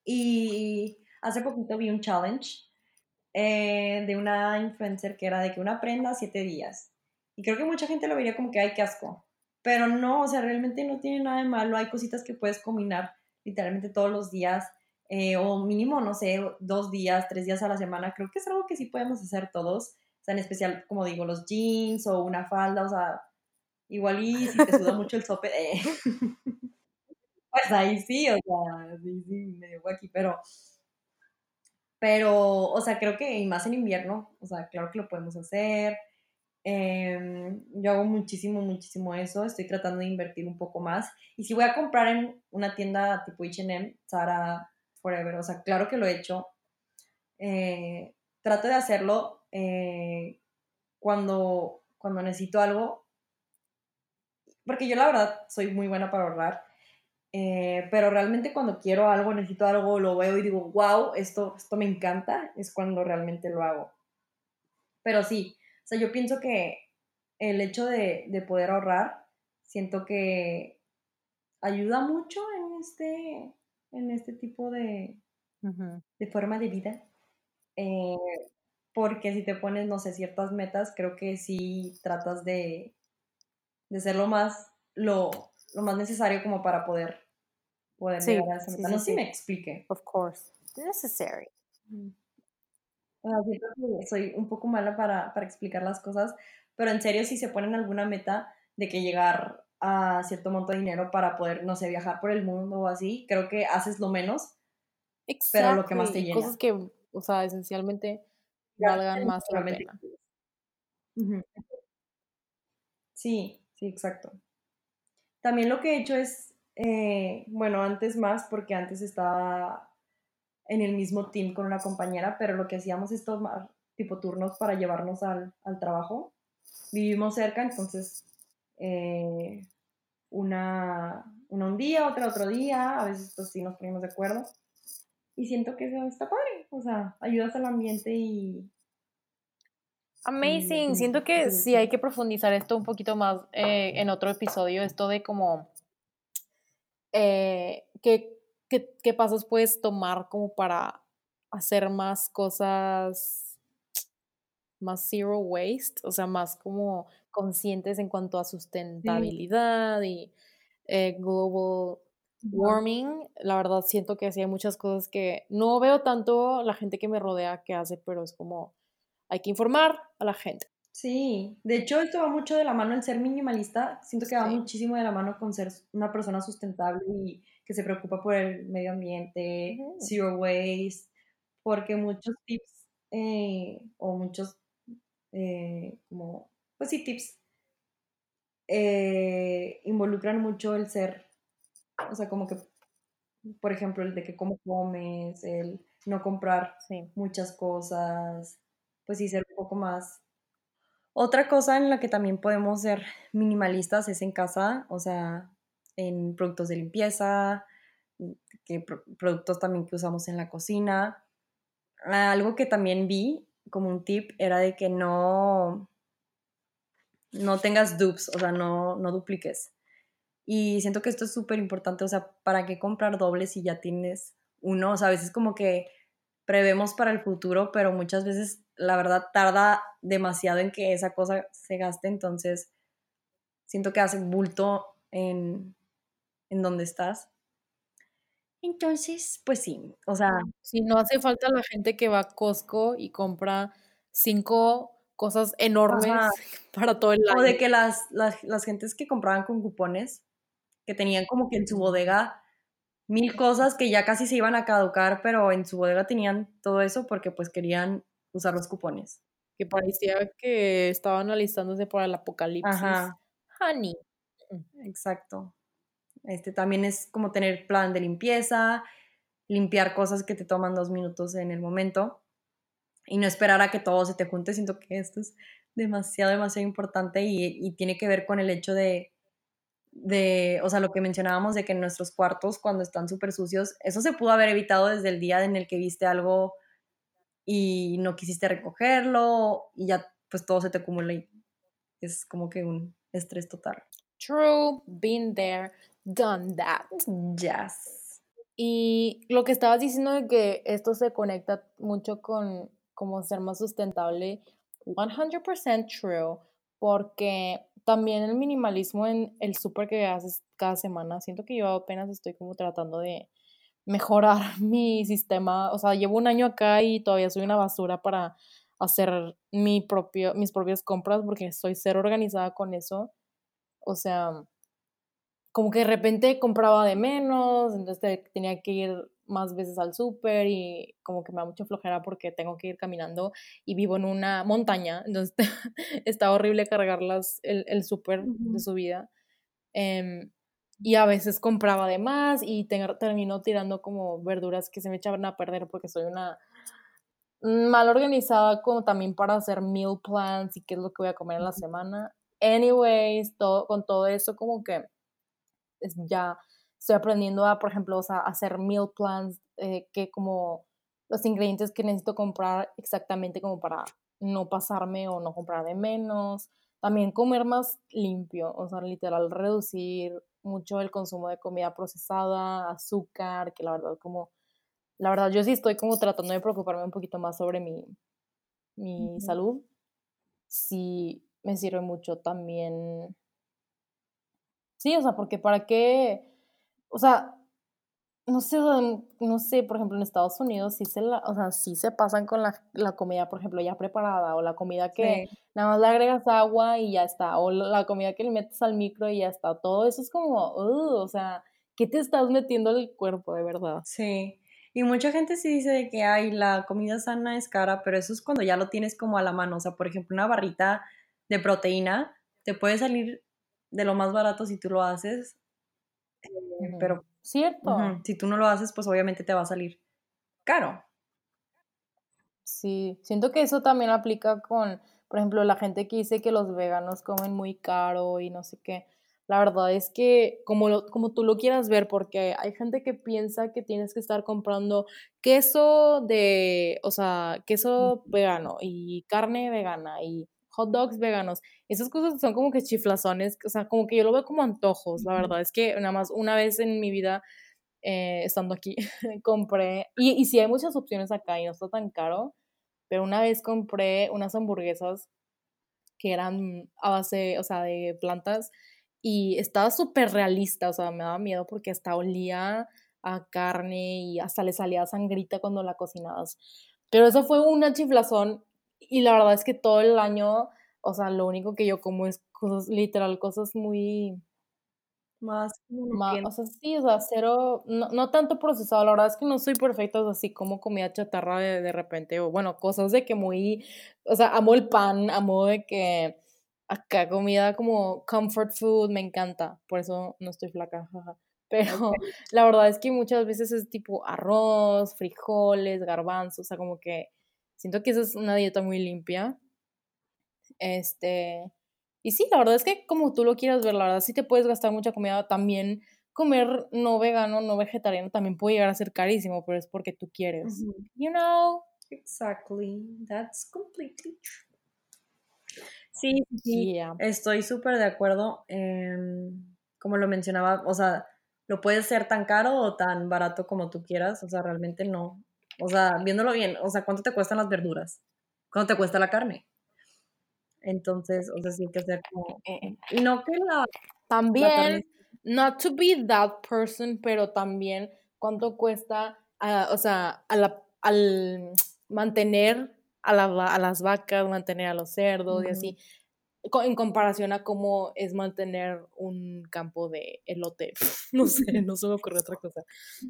Y hace poquito vi un challenge eh, de una influencer que era de que una prenda siete días. Y creo que mucha gente lo vería como que hay que asco. Pero no, o sea, realmente no tiene nada de malo. Hay cositas que puedes combinar literalmente todos los días. Eh, o mínimo, no sé, dos días, tres días a la semana. Creo que es algo que sí podemos hacer todos. O sea, en especial, como digo, los jeans o una falda. O sea, igual y si te suda mucho el sope. Eh. *laughs* pues ahí sí, o sea, sí, sí, medio aquí, pero, pero, o sea, creo que y más en invierno, o sea, claro que lo podemos hacer. Em, yo hago muchísimo, muchísimo eso, estoy tratando de invertir un poco más. Y si voy a comprar en una tienda tipo H&M, Zara, Forever, o sea, claro que lo he hecho. Eh, trato de hacerlo eh, cuando, cuando necesito algo, porque yo la verdad soy muy buena para ahorrar eh, pero realmente cuando quiero algo, necesito algo, lo veo y digo, wow, esto, esto me encanta, es cuando realmente lo hago. Pero sí, o sea, yo pienso que el hecho de, de poder ahorrar, siento que ayuda mucho en este, en este tipo de, de forma de vida. Eh, porque si te pones, no sé, ciertas metas, creo que sí tratas de, de ser lo más, lo, lo más necesario como para poder, poder sí, llegar a esa meta. sí, no sí, sé si sí. me explique. Of course. Necessary. Siento que soy un poco mala para, para explicar las cosas, pero en serio, si se ponen alguna meta de que llegar a cierto monto de dinero para poder, no sé, viajar por el mundo o así, creo que haces lo menos, pero lo que más te llena. Cosas que, o sea, esencialmente Ya valgan más la pena. Sí, sí, exacto. También lo que he hecho es, eh, bueno, antes más, porque antes estaba en el mismo team con una compañera, pero lo que hacíamos es tomar tipo turnos para llevarnos al, al trabajo. Vivimos cerca, entonces eh, una, un día, otra otro día, a veces pues sí nos ponemos de acuerdo. Y siento que eso está padre, o sea, ayudas al ambiente y... Amazing. Siento que sí hay que profundizar esto un poquito más eh, en otro episodio, esto de como eh, qué, qué, qué pasos puedes tomar como para hacer más cosas más zero waste, o sea, más como conscientes en cuanto a Sí, sustentabilidad y eh, global warming. La verdad siento que sí hay muchas cosas que no veo tanto la gente que me rodea que hace, pero es como hay que informar a la gente. Sí, de hecho esto va mucho de la mano el ser minimalista, siento que va Sí. muchísimo de la mano con ser una persona sustentable y que se preocupa por el medio ambiente, zero waste, porque muchos tips eh, o muchos eh, como, pues sí, tips eh, involucran mucho el ser, o sea, como que, por ejemplo, el de que cómo comes, el no comprar Sí. muchas cosas, pues sí, ser un poco más otra cosa en la que también podemos ser minimalistas es en casa, o sea, en productos de limpieza, mm, que pro- productos también que usamos en la cocina. Ah, Algo que también vi como un tip era de que no, no tengas dupes, o sea, no, no dupliques. Y siento que esto es súper importante, o sea, ¿para qué comprar doble si ya tienes uno? O sea, a veces como que prevemos para el futuro, pero muchas veces la verdad tarda demasiado en que esa cosa se gaste, entonces siento que hace bulto en, en donde estás. Entonces, pues sí, o sea, Si no hace falta la gente que va a Costco y compra cinco cosas enormes ajá, *laughs* para todo el o de año. que las, las, las gentes que compraban con cupones, que tenían como que en su bodega mil cosas que ya casi se iban a caducar, pero en su bodega tenían todo eso porque pues querían usar los cupones. que parecía que estaban alistándose para el apocalipsis. Ajá. Honey. Exacto. Este también es como tener plan de limpieza, limpiar cosas que te toman dos minutos en el momento y no esperar a que todo se te junte. Siento que esto es demasiado, demasiado importante y, tiene que ver con el hecho de, de, o sea, lo que mencionábamos de que en nuestros cuartos cuando están súper sucios, eso se pudo haber evitado desde el día en el que viste algo y no quisiste recogerlo y ya pues todo se te acumula y es como que un estrés total. True, been there, done that. Yes. Y lo que estabas diciendo de que esto se conecta mucho con como ser más sustentable, 100% true, porque también el minimalismo en el súper que haces cada semana, siento que yo apenas estoy como tratando de mejorar *laughs* mi sistema, o sea, llevo un año acá y todavía soy una basura para hacer mi propio, mis propias compras porque estoy ser organizada con eso. O sea, como que de repente compraba de menos, entonces tenía que ir más veces al súper y como que me da mucha flojera porque tengo que ir caminando y vivo en una montaña, entonces *laughs* está horrible cargar el, el súper de su vida. Em, y a veces compraba de más y termino tirando como verduras que se me echaban a perder porque soy una mal organizada como también para hacer meal plans y qué es lo que voy a comer en la semana. Anyways, todo, con todo eso como que ya estoy aprendiendo a, por ejemplo, a hacer meal plans, eh, que como los ingredientes que necesito comprar exactamente como para no pasarme o no comprar de menos. También comer más limpio, o sea, literal reducir mucho el consumo de comida procesada, azúcar, que la verdad como, la verdad yo sí estoy como tratando de preocuparme un poquito más sobre mi, mi salud. Sí me sirve mucho también. Sí, o sea, porque para qué, o sea, no sé, no sé, por ejemplo, en Estados Unidos sí se, la, o sea, sí se pasan con la, la comida, por ejemplo, ya preparada, o la comida que nada más le agregas agua y ya está, o la comida que le metes al micro y ya está, todo eso es como, o sea, ¿qué te estás metiendo al cuerpo, de verdad? Sí, y mucha gente sí dice de que, ay, la comida sana es cara, pero eso es cuando ya lo tienes como a la mano, o sea, por ejemplo, una barrita de proteína te puede salir de lo más barato si tú lo haces, eh, pero Cierto. Si tú no lo haces, pues obviamente te va a salir caro. Sí, siento que eso también aplica con, por ejemplo, la gente que dice que los veganos comen muy caro y no sé qué. La verdad es que como, como tú lo quieras ver, porque hay gente que piensa que tienes que estar comprando queso de, o sea, queso vegano y carne vegana y hot dogs veganos. Esas cosas son como que chiflazones, o sea, como que yo lo veo como antojos, la verdad. Es que nada más una vez en mi vida, eh, estando aquí, *laughs* compré, y, y sí hay muchas opciones acá y no está tan caro, pero una vez compré unas hamburguesas que eran a base, o sea, de plantas y estaba súper realista, o sea, me daba miedo porque hasta olía a carne y hasta le salía sangrita cuando la cocinabas. Pero eso fue una chiflazón y la verdad es que todo el año, o sea, lo único que yo como es cosas, literal, cosas muy... Más, más o sea, sí, o sea, cero, no, no, tanto procesado, la verdad es que no soy perfecta, o así como comida chatarra de, de repente, o bueno, cosas de que muy, o sea, amo el pan, amo de que acá comida como comfort food, me encanta, por eso no estoy flaca, *laughs* Pero la verdad es que muchas veces es tipo arroz, frijoles, garbanzos, o sea, como que Siento que esa es una dieta muy limpia. Este, y sí, la verdad es que como tú lo quieras ver, la verdad sí te puedes gastar mucha comida. También comer no vegano, no vegetariano también puede llegar a ser carísimo, pero es porque tú quieres. You know? Exactly. That's completely true. Sí, sí, estoy súper de acuerdo. como lo mencionaba, o sea, lo puedes ser tan caro o tan barato como tú quieras, o sea, realmente no, o sea, viéndolo bien, o sea, ¿cuánto te cuestan las verduras? ¿Cuánto te cuesta la carne? Entonces, o sea, sí hay que hacer como... Eh, eh. Y no que la... También, not to be that person, pero también cuánto cuesta, ah, o sea, al mantener a, a, las vacas, mantener a los cerdos y así, en comparación a cómo es mantener un campo de elote. *laughs* no sé, no se me ocurre otra cosa.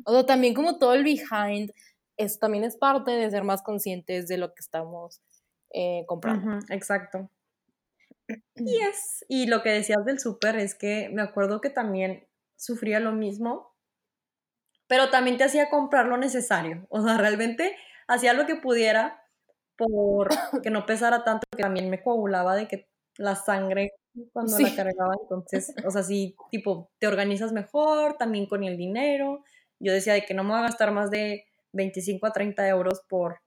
O sea, también como todo el behind eso también es parte de ser más conscientes de lo que estamos eh, comprando. exacto. Y es, y lo que decías del súper es que me acuerdo que también sufría lo mismo, pero también te hacía comprar lo necesario. O sea, realmente hacía lo que pudiera por *coughs* que no pesara tanto, que también me coagulaba de que la sangre cuando la cargaba, entonces, o sea, sí, *laughs* tipo, te organizas mejor, también con el dinero. Yo decía de que no me voy a gastar más de 25 a 30 euros por,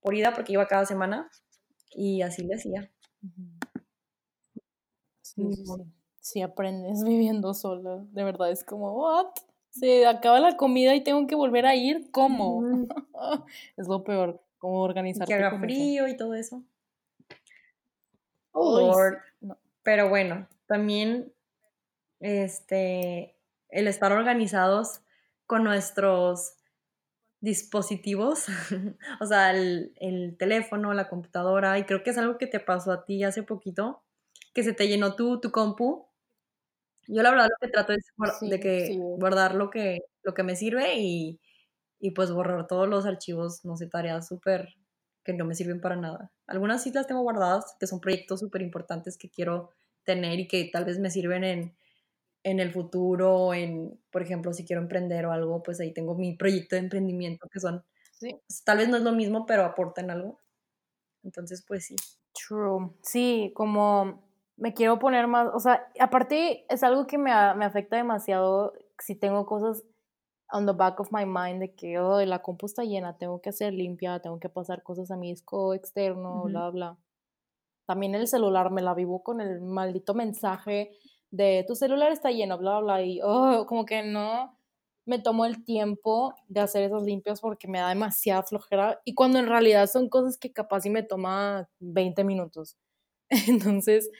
por ida, porque iba cada semana, y así le hacía. Sí, sí, sí. aprendes *laughs* viviendo sola. De verdad es como, ¿what? Se acaba la comida y tengo que volver a ir. ¿Cómo? *laughs* es lo peor. Como organizar. Que haga frío y todo eso. Oh, Pero bueno, también este, el estar organizados con nuestros dispositivos, *laughs* o sea, el, el, teléfono, la computadora, y creo que es algo que te pasó a ti hace poquito, que se te llenó tu, tu compu. Yo la verdad lo que trato es de que guardar lo que, lo que me sirve y, y pues borrar todos los archivos, no sé, tareas súper que no me sirven para nada. Algunas sí las tengo guardadas, que son proyectos súper importantes que quiero tener y que tal vez me sirven en, en el futuro, en, por ejemplo, si quiero emprender o algo, pues ahí tengo mi proyecto de emprendimiento, que son, pues, tal vez no es lo mismo, pero aportan algo. Entonces, pues sí. True. Sí, como me quiero poner más, o sea, aparte es algo que me, me afecta demasiado si tengo cosas on the back of my mind de que oh, la compu está llena, tengo que hacer limpia, tengo que pasar cosas a mi disco externo, bla, bla. También el celular me la vivo con el maldito mensaje de tu celular está lleno, bla, bla, y oh, como que no me tomo el tiempo de hacer esas limpias porque me da demasiada flojera y cuando en realidad son cosas que capaz y me toma 20 minutos. *laughs* Entonces,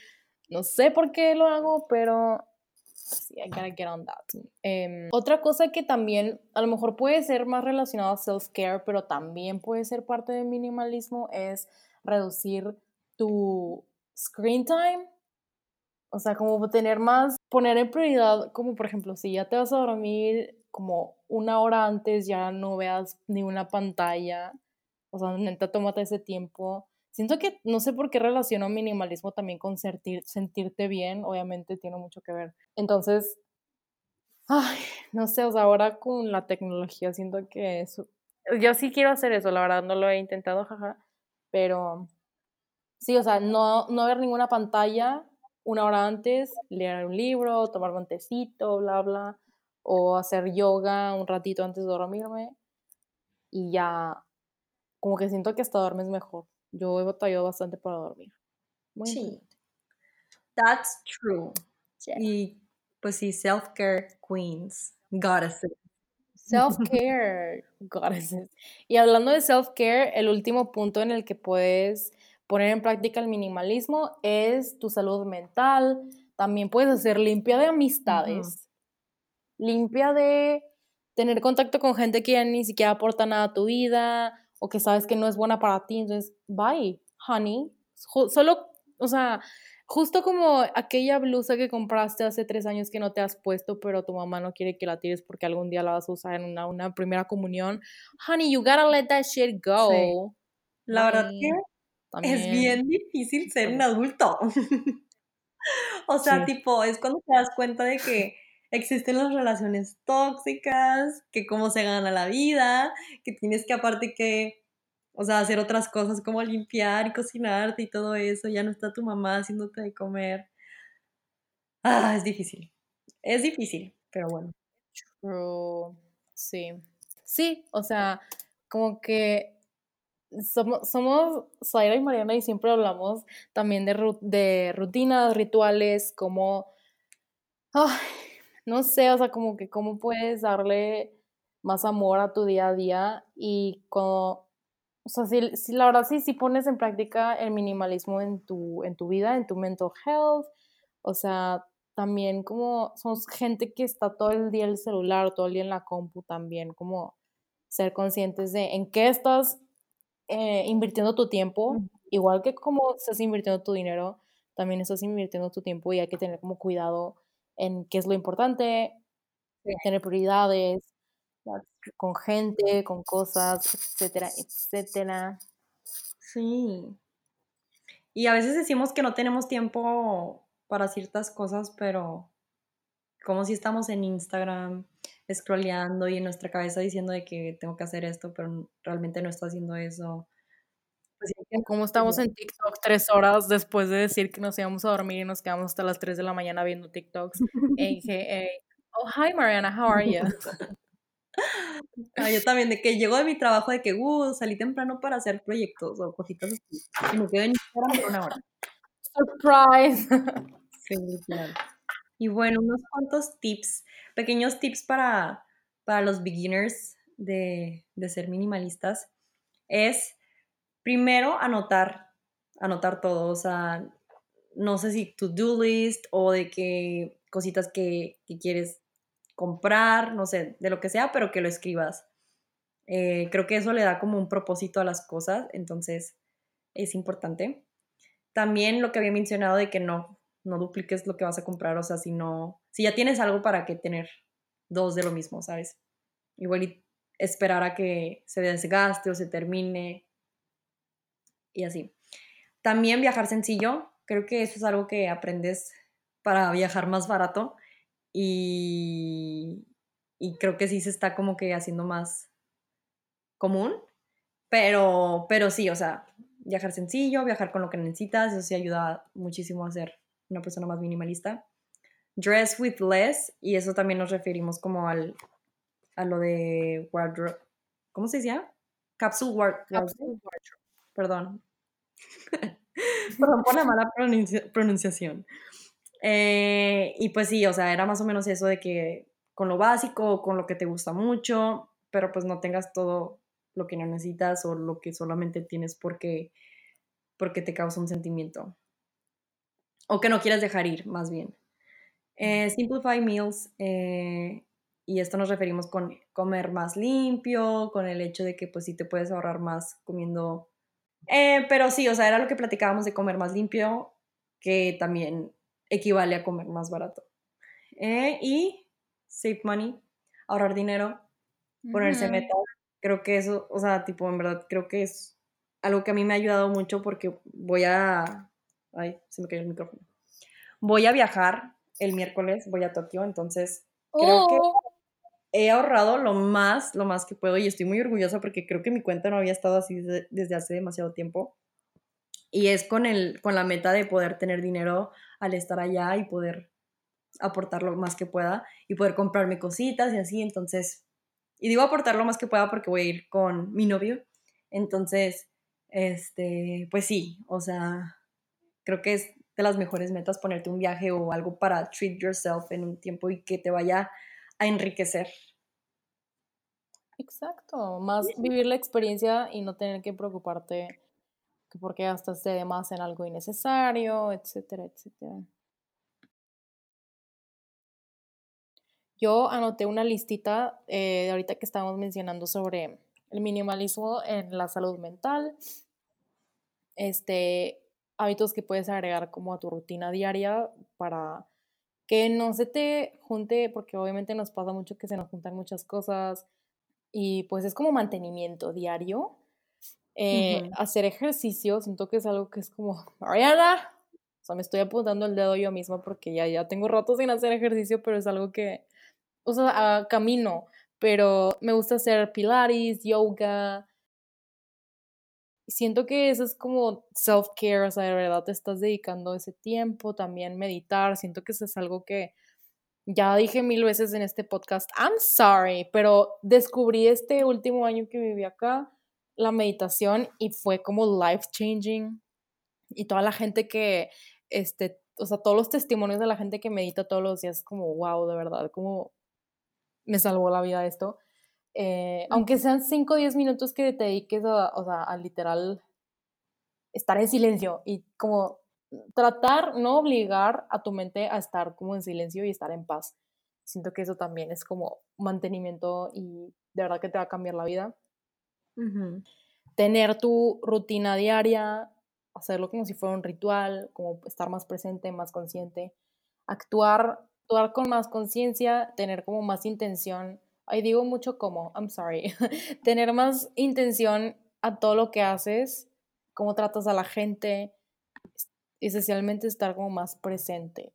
no sé por qué lo hago, pero sí, I gotta get on that. Em, otra cosa que también a lo mejor puede ser más relacionado a self-care, pero también puede ser parte del minimalismo es reducir tu screen time o sea, como tener más, poner en prioridad, como por ejemplo, si ya te vas a dormir como una hora antes, ya no veas ni una pantalla. O sea, neta, tómate ese tiempo. Siento que no sé por qué relaciono minimalismo también con sentir, sentirte bien, obviamente tiene mucho que ver. Entonces, ay, no sé, o sea, ahora con la tecnología siento que eso, yo sí quiero hacer eso, la verdad no lo he intentado, jaja, pero sí, o sea, no, no ver ninguna pantalla, una hora antes, leer un libro, tomar un tecito, bla, bla, o hacer yoga un ratito antes de dormirme y ya como que siento que hasta duermes mejor. Yo he batallado bastante para dormir. sí. That's true. Y pues sí, self-care queens, goddesses. Self-care, *laughs* goddesses. Y hablando de self-care, el último punto en el que puedes poner en práctica el minimalismo es tu salud mental. También puedes hacer limpia de amistades, limpia de tener contacto con gente que ya ni siquiera aporta nada a tu vida o que sabes que no es buena para ti. Entonces, bye, honey. Solo, o sea, justo como aquella blusa que compraste hace tres años que no te has puesto, pero tu mamá no quiere que la tires porque algún día la vas a usar en una, primera comunión. Honey, you gotta let that shit go. La verdad que es bien difícil ser un adulto. *laughs* o sea, tipo, es cuando te das cuenta de que existen las relaciones tóxicas, que cómo se gana la vida, que tienes que aparte que, o sea, hacer otras cosas como limpiar y cocinarte y todo eso, ya no está tu mamá haciéndote de comer. Ah, es difícil. Es difícil, pero bueno. Sí. Sí, o sea, como que somos, somos Zaira y Mariana y siempre hablamos también de, de rutinas, rituales, como, no sé, o sea, como que cómo puedes darle más amor a tu día a día y como, o sea, si, si, la verdad sí, si pones en práctica el minimalismo en tu, en tu vida, en tu mental health, o sea, también como somos gente que está todo el día en el celular, todo el día en la compu también, como ser conscientes de en qué estás eh, invirtiendo tu tiempo, igual que como estás invirtiendo tu dinero, también estás invirtiendo tu tiempo y hay que tener como cuidado en qué es lo importante, tener prioridades con gente, con cosas, etcétera, etcétera. Sí. Y a veces decimos que no tenemos tiempo para ciertas cosas, pero como si estamos en Instagram scrolleando y en nuestra cabeza diciendo de que tengo que hacer esto, pero realmente no está haciendo eso. Pues como estamos en TikTok tres horas después de decir que nos íbamos a dormir y nos quedamos hasta las 3 de la mañana viendo TikToks. *laughs* oh, hi Mariana, how are you? *laughs* Yo también, de que llego de mi trabajo de que, uh, salí temprano para hacer proyectos o cositas así. Y me quedo en Instagram por una hora. *laughs* Surprise. Sí, claro. Y bueno, unos cuantos tips, pequeños tips para, para los beginners de, de ser minimalistas es primero anotar, anotar todo, o sea, no sé si to-do list o de qué cositas que, que quieres comprar, no sé, de lo que sea, pero que lo escribas. Eh, creo que eso le da como un propósito a las cosas, entonces es importante. También lo que había mencionado de que no, no dupliques lo que vas a comprar, o sea, si no, si ya tienes algo para que tener dos de lo mismo, ¿sabes? Igual y esperar a que se desgaste o se termine y así. También viajar sencillo, creo que eso es algo que aprendes para viajar más barato y, creo que sí se está como que haciendo más común, pero, pero sí, o sea, viajar sencillo, viajar con lo que necesitas, eso sí ayuda muchísimo a ser una persona más minimalista. Dress with less, y eso también nos referimos como al, a lo de wardrobe, ¿cómo se decía? Capsule wardrobe. Perdón. *laughs* Perdón por la mala pronunciación. Eh, y pues sí, o sea, era más o menos eso de que con lo básico, con lo que te gusta mucho, pero pues no tengas todo lo que no necesitas o lo que solamente tienes porque, porque te causa un sentimiento. O que no quieras dejar ir, más bien. Eh, simplify meals, eh, y esto nos referimos con comer más limpio, con el hecho de que pues sí te puedes ahorrar más comiendo. pero sí, o sea, era lo que platicábamos de comer más limpio, que también equivale a comer más barato. Eh, y save money, ahorrar dinero, ponerse metas. Creo que eso, o sea, tipo, en verdad, creo que es algo que a mí me ha ayudado mucho porque voy a... Ay, se me cayó el micrófono. Voy a viajar el miércoles, voy a Tokio, entonces creo que oh. he ahorrado lo más, lo más que puedo y estoy muy orgullosa porque creo que mi cuenta no había estado así desde hace demasiado tiempo. Y es con, el, con la meta de poder tener dinero al estar allá y poder aportar lo más que pueda y poder comprarme cositas y así. Entonces, y digo aportar lo más que pueda porque voy a ir con mi novio. Entonces, este, pues sí, o sea, creo que es de las mejores metas ponerte un viaje o algo para treat yourself en un tiempo y que te vaya a enriquecer. Exacto, más vivir la experiencia y no tener que preocuparte que porque gastaste de más en algo innecesario, etcétera, etcétera. Yo anoté una listita eh, de ahorita que estamos mencionando sobre el minimalismo en la salud mental, este, hábitos que puedes agregar como a tu rutina diaria para que no se te junte, porque obviamente nos pasa mucho que se nos juntan muchas cosas y pues es como mantenimiento diario eh, hacer ejercicio, siento que es algo que es como, Mariana, o sea, me estoy apuntando el dedo yo misma porque ya, ya tengo rato sin hacer ejercicio, pero es algo que, o sea, camino, pero me gusta hacer pilates, yoga. Siento que eso es como self-care, o sea, de verdad te estás dedicando ese tiempo, también meditar, siento que eso es algo que ya dije mil veces en este podcast, I'm sorry, pero descubrí este último año que viví acá la meditación y fue como life changing. Y toda la gente que, este, o sea, todos los testimonios de la gente que medita todos los días, como, wow, de verdad, como me salvó la vida esto. Eh, aunque sean 5 o 10 minutos que te dediques a, o sea, a literal estar en silencio y como tratar, no obligar a tu mente a estar como en silencio y estar en paz. Siento que eso también es como mantenimiento y de verdad que te va a cambiar la vida. Tener tu rutina diaria, hacerlo como si fuera un ritual, como estar más presente, más consciente, actuar, actuar con más conciencia, tener como más intención. Ahí digo mucho como, I'm sorry, *laughs* tener más intención a todo lo que haces, cómo tratas a la gente, esencialmente estar como más presente.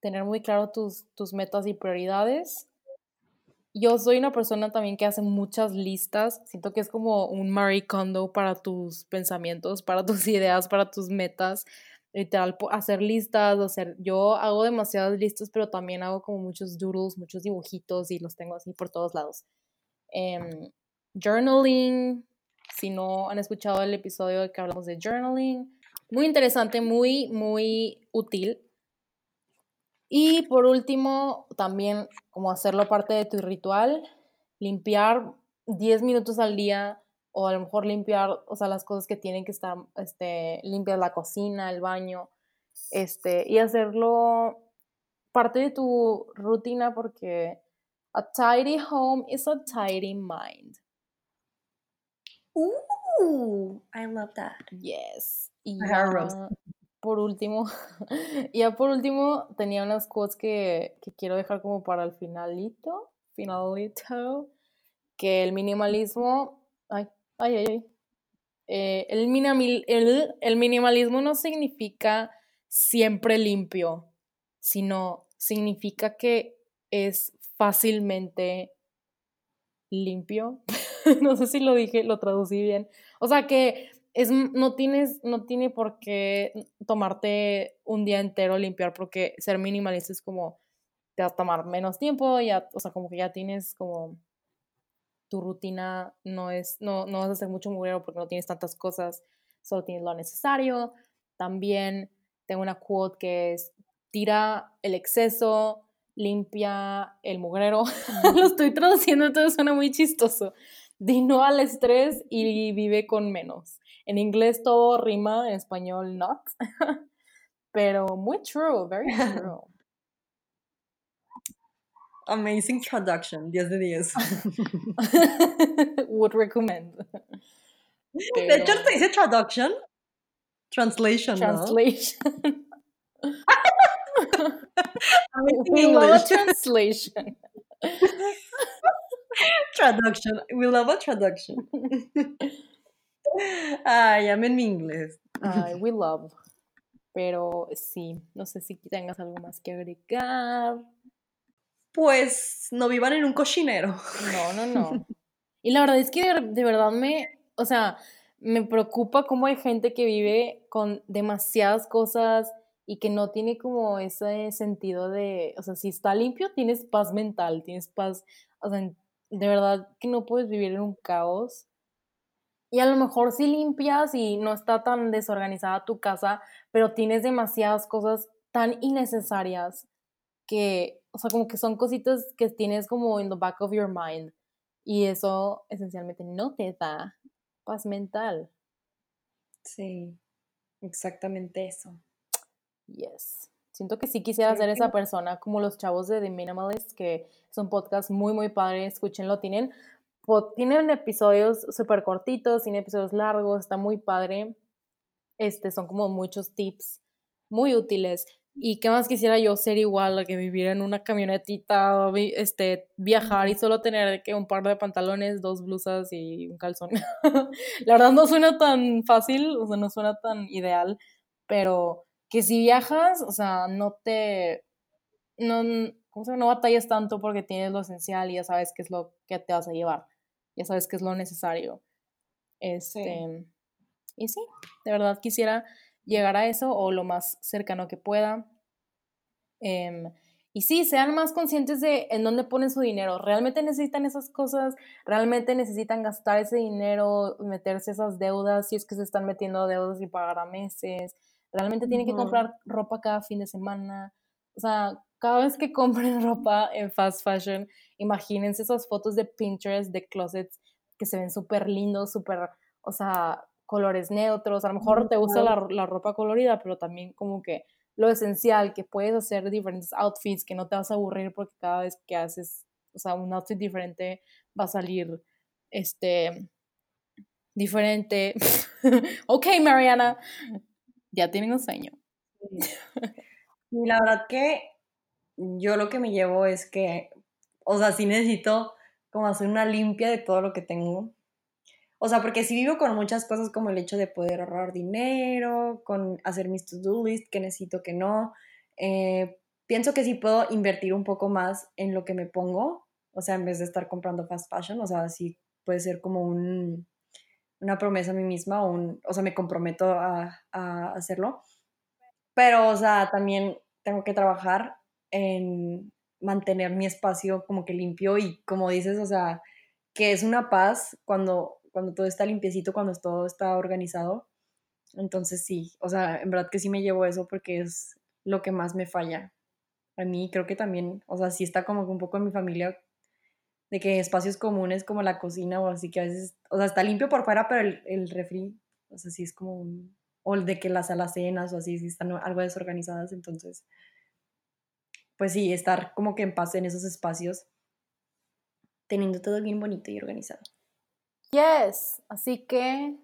Tener muy claro tus, tus metas y prioridades. Yo soy una persona también que hace muchas listas. Siento que es como un Marie Kondo para tus pensamientos, para tus *laughs* ideas, para tus metas. Literal, hacer listas, hacer. Yo hago demasiadas listas, pero también hago como muchos doodles, muchos dibujitos y los tengo así por todos lados. Em, journaling, si no han escuchado el episodio que hablamos de journaling, muy interesante, muy, muy útil. Y por último, también como hacerlo parte de tu ritual, limpiar 10 minutos al día o a lo mejor limpiar, o sea, las cosas que tienen que estar, este, limpiar la cocina, el baño, este, y hacerlo parte de tu rutina porque a tidy home is a tidy mind. Ooh, I love that. Yes. Y ya, por último, *laughs* ya por último, tenía unas quotes que, que quiero dejar como para el finalito, finalito, que el minimalismo, ay, ay, ay. Eh, el minimalismo no significa siempre limpio, sino significa que es fácilmente limpio. *laughs* no sé si lo dije, lo traducí bien. O sea que es, no, tienes, no tiene por qué tomarte un día entero limpiar porque ser minimalista es como te va a tomar menos tiempo, ya, o sea, como que ya tienes como tu rutina no es, no, no vas a hacer mucho mugrero porque no tienes tantas cosas, solo tienes lo necesario. También tengo una quote que es tira el exceso, limpia el mugrero. *laughs* lo estoy traduciendo, entonces suena muy chistoso. Di no al estrés y vive con menos. En inglés todo rima, en español not. *laughs* Pero muy true, very *laughs* true. Amazing traduction, 10 de 10. Would recommend. De hecho, te dice traduction. Translation. Translation. *laughs* we love a translation. *laughs* traduction. We love a traduction. *laughs* Ay, amen mi inglés. Ay, we love. Pero sí, no sé si tengas algo más que agregar. Pues no vivan en un cochinero. No, no, no. *laughs* Y la verdad es que de, de verdad me, o sea, me preocupa cómo hay gente que vive con demasiadas cosas y que no tiene como ese sentido de, o sea, si está limpio, tienes paz mental, tienes paz, o sea, de verdad que no puedes vivir en un caos. Y a lo mejor si limpias y no está tan desorganizada tu casa, pero tienes demasiadas cosas tan innecesarias que, o sea, como que son cositas que tienes como en the back of your mind. Y eso esencialmente no te da paz mental. Sí, exactamente eso. Yes. Siento que sí quisiera ser esa persona, como los chavos de The Minimalist, que es un podcast muy, muy padre, escúchenlo. Tienen, tienen episodios súper cortitos, tienen episodios largos, está muy padre. Este, son como muchos tips muy útiles. ¿Y qué más quisiera yo ser igual a que vivir en una camionetita, este, viajar y solo tener que un par de pantalones, dos blusas y un calzón? *laughs* La verdad no suena tan fácil, o sea, no suena tan ideal, pero que si viajas, o sea, no te, no, ¿cómo se llama? no batallas tanto porque tienes lo esencial y ya sabes qué es lo que te vas a llevar, ya sabes qué es lo necesario. Este, Y sí, de verdad quisiera llegar a eso o lo más cercano que pueda. Em, y sí, sean más conscientes de en dónde ponen su dinero. ¿Realmente necesitan esas cosas? ¿Realmente necesitan gastar ese dinero, meterse esas deudas si es que se están metiendo deudas y pagar a meses? Realmente tienen que comprar ropa cada fin de semana. O sea, cada vez que compren *laughs* ropa en fast fashion, imagínense esas fotos de Pinterest de closets que se ven súper lindos, súper, o sea, colores neutros. A lo mejor te gusta la, la, ropa colorida, pero también como que lo esencial, que puedes hacer diferentes outfits, que no te vas a aburrir porque cada vez que haces, o sea, un outfit diferente va a salir, este, diferente. *laughs* ok, Mariana, ya tienen un sueño. Y la verdad que yo lo que me llevo es que, o sea, sí necesito como hacer una limpia de todo lo que tengo. O sea, porque sí vivo con muchas cosas como el hecho de poder ahorrar dinero, con hacer mis to-do list, que necesito, que no. Eh, pienso que sí puedo invertir un poco más en lo que me pongo, o sea, en vez de estar comprando fast fashion, o sea, sí puede ser como un, una promesa a mí misma, o, un, o sea, me comprometo a, a hacerlo. Pero, o sea, también tengo que trabajar en mantener mi espacio como que limpio y como dices, o sea, que es una paz cuando cuando todo está limpiecito, cuando todo está organizado. Entonces sí, o sea, en verdad que sí me llevo eso porque es lo que más me falla. A mí creo que también, o sea, sí está como un poco en mi familia de que espacios comunes como la cocina o así que a veces, o sea, está limpio por fuera, pero el, el refri, o sea, sí es como un, o de que las alacenas o así, sí están algo desorganizadas, entonces, pues sí, estar como que en paz en esos espacios, teniendo todo bien bonito y organizado. Yes, así que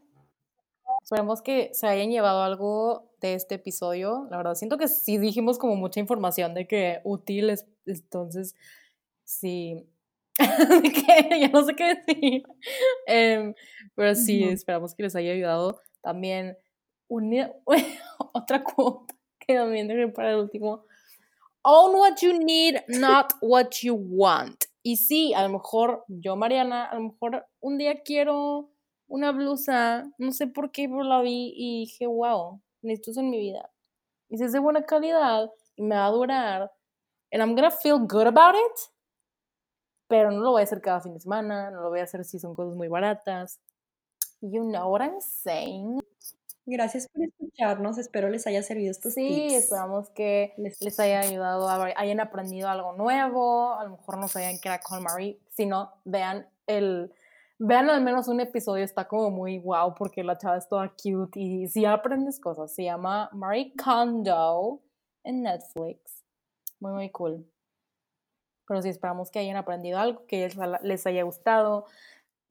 esperemos que se hayan llevado algo de este episodio. La verdad, siento que sí dijimos como mucha información de que útiles, entonces sí, *laughs* que ya no sé qué decir. Em, pero sí, esperamos que les haya ayudado. También una, *laughs* otra cuota que también dejé para el último. Own what you need, not what you want. Y sí, a lo mejor yo, Mariana, a lo mejor un día quiero una blusa, no sé por qué, pero la vi y dije, wow, necesito eso en mi vida. Y si es de buena calidad y me va a durar, and I'm gonna feel good about it, pero no lo voy a hacer cada fin de semana, no lo voy a hacer si son cosas muy baratas. You know what I'm saying? Gracias por escucharnos, espero les haya servido estos tips. Sí, esperamos que les, haya ayudado, hayan aprendido algo nuevo, a lo mejor no sabían que era con Marie, si no, vean el, vean al menos un episodio, está como muy wow porque la chava es toda cute y si aprendes cosas, se llama Marie Kondo en Netflix, muy muy cool. Pero sí, esperamos que hayan aprendido algo, que les haya gustado,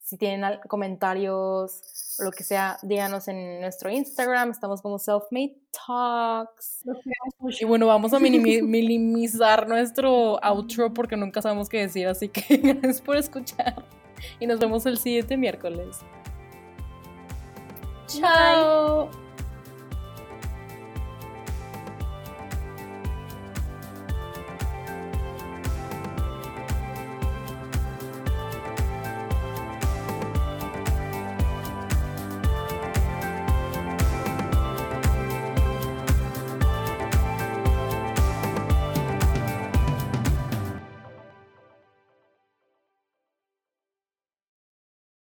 si tienen comentarios o lo que sea, díganos en nuestro Instagram. Estamos como Selfmade Talks. Y bueno, vamos a *laughs* minimizar nuestro outro porque nunca sabemos qué decir. Así que *laughs* gracias por escuchar. Y nos vemos el siguiente miércoles. Chao.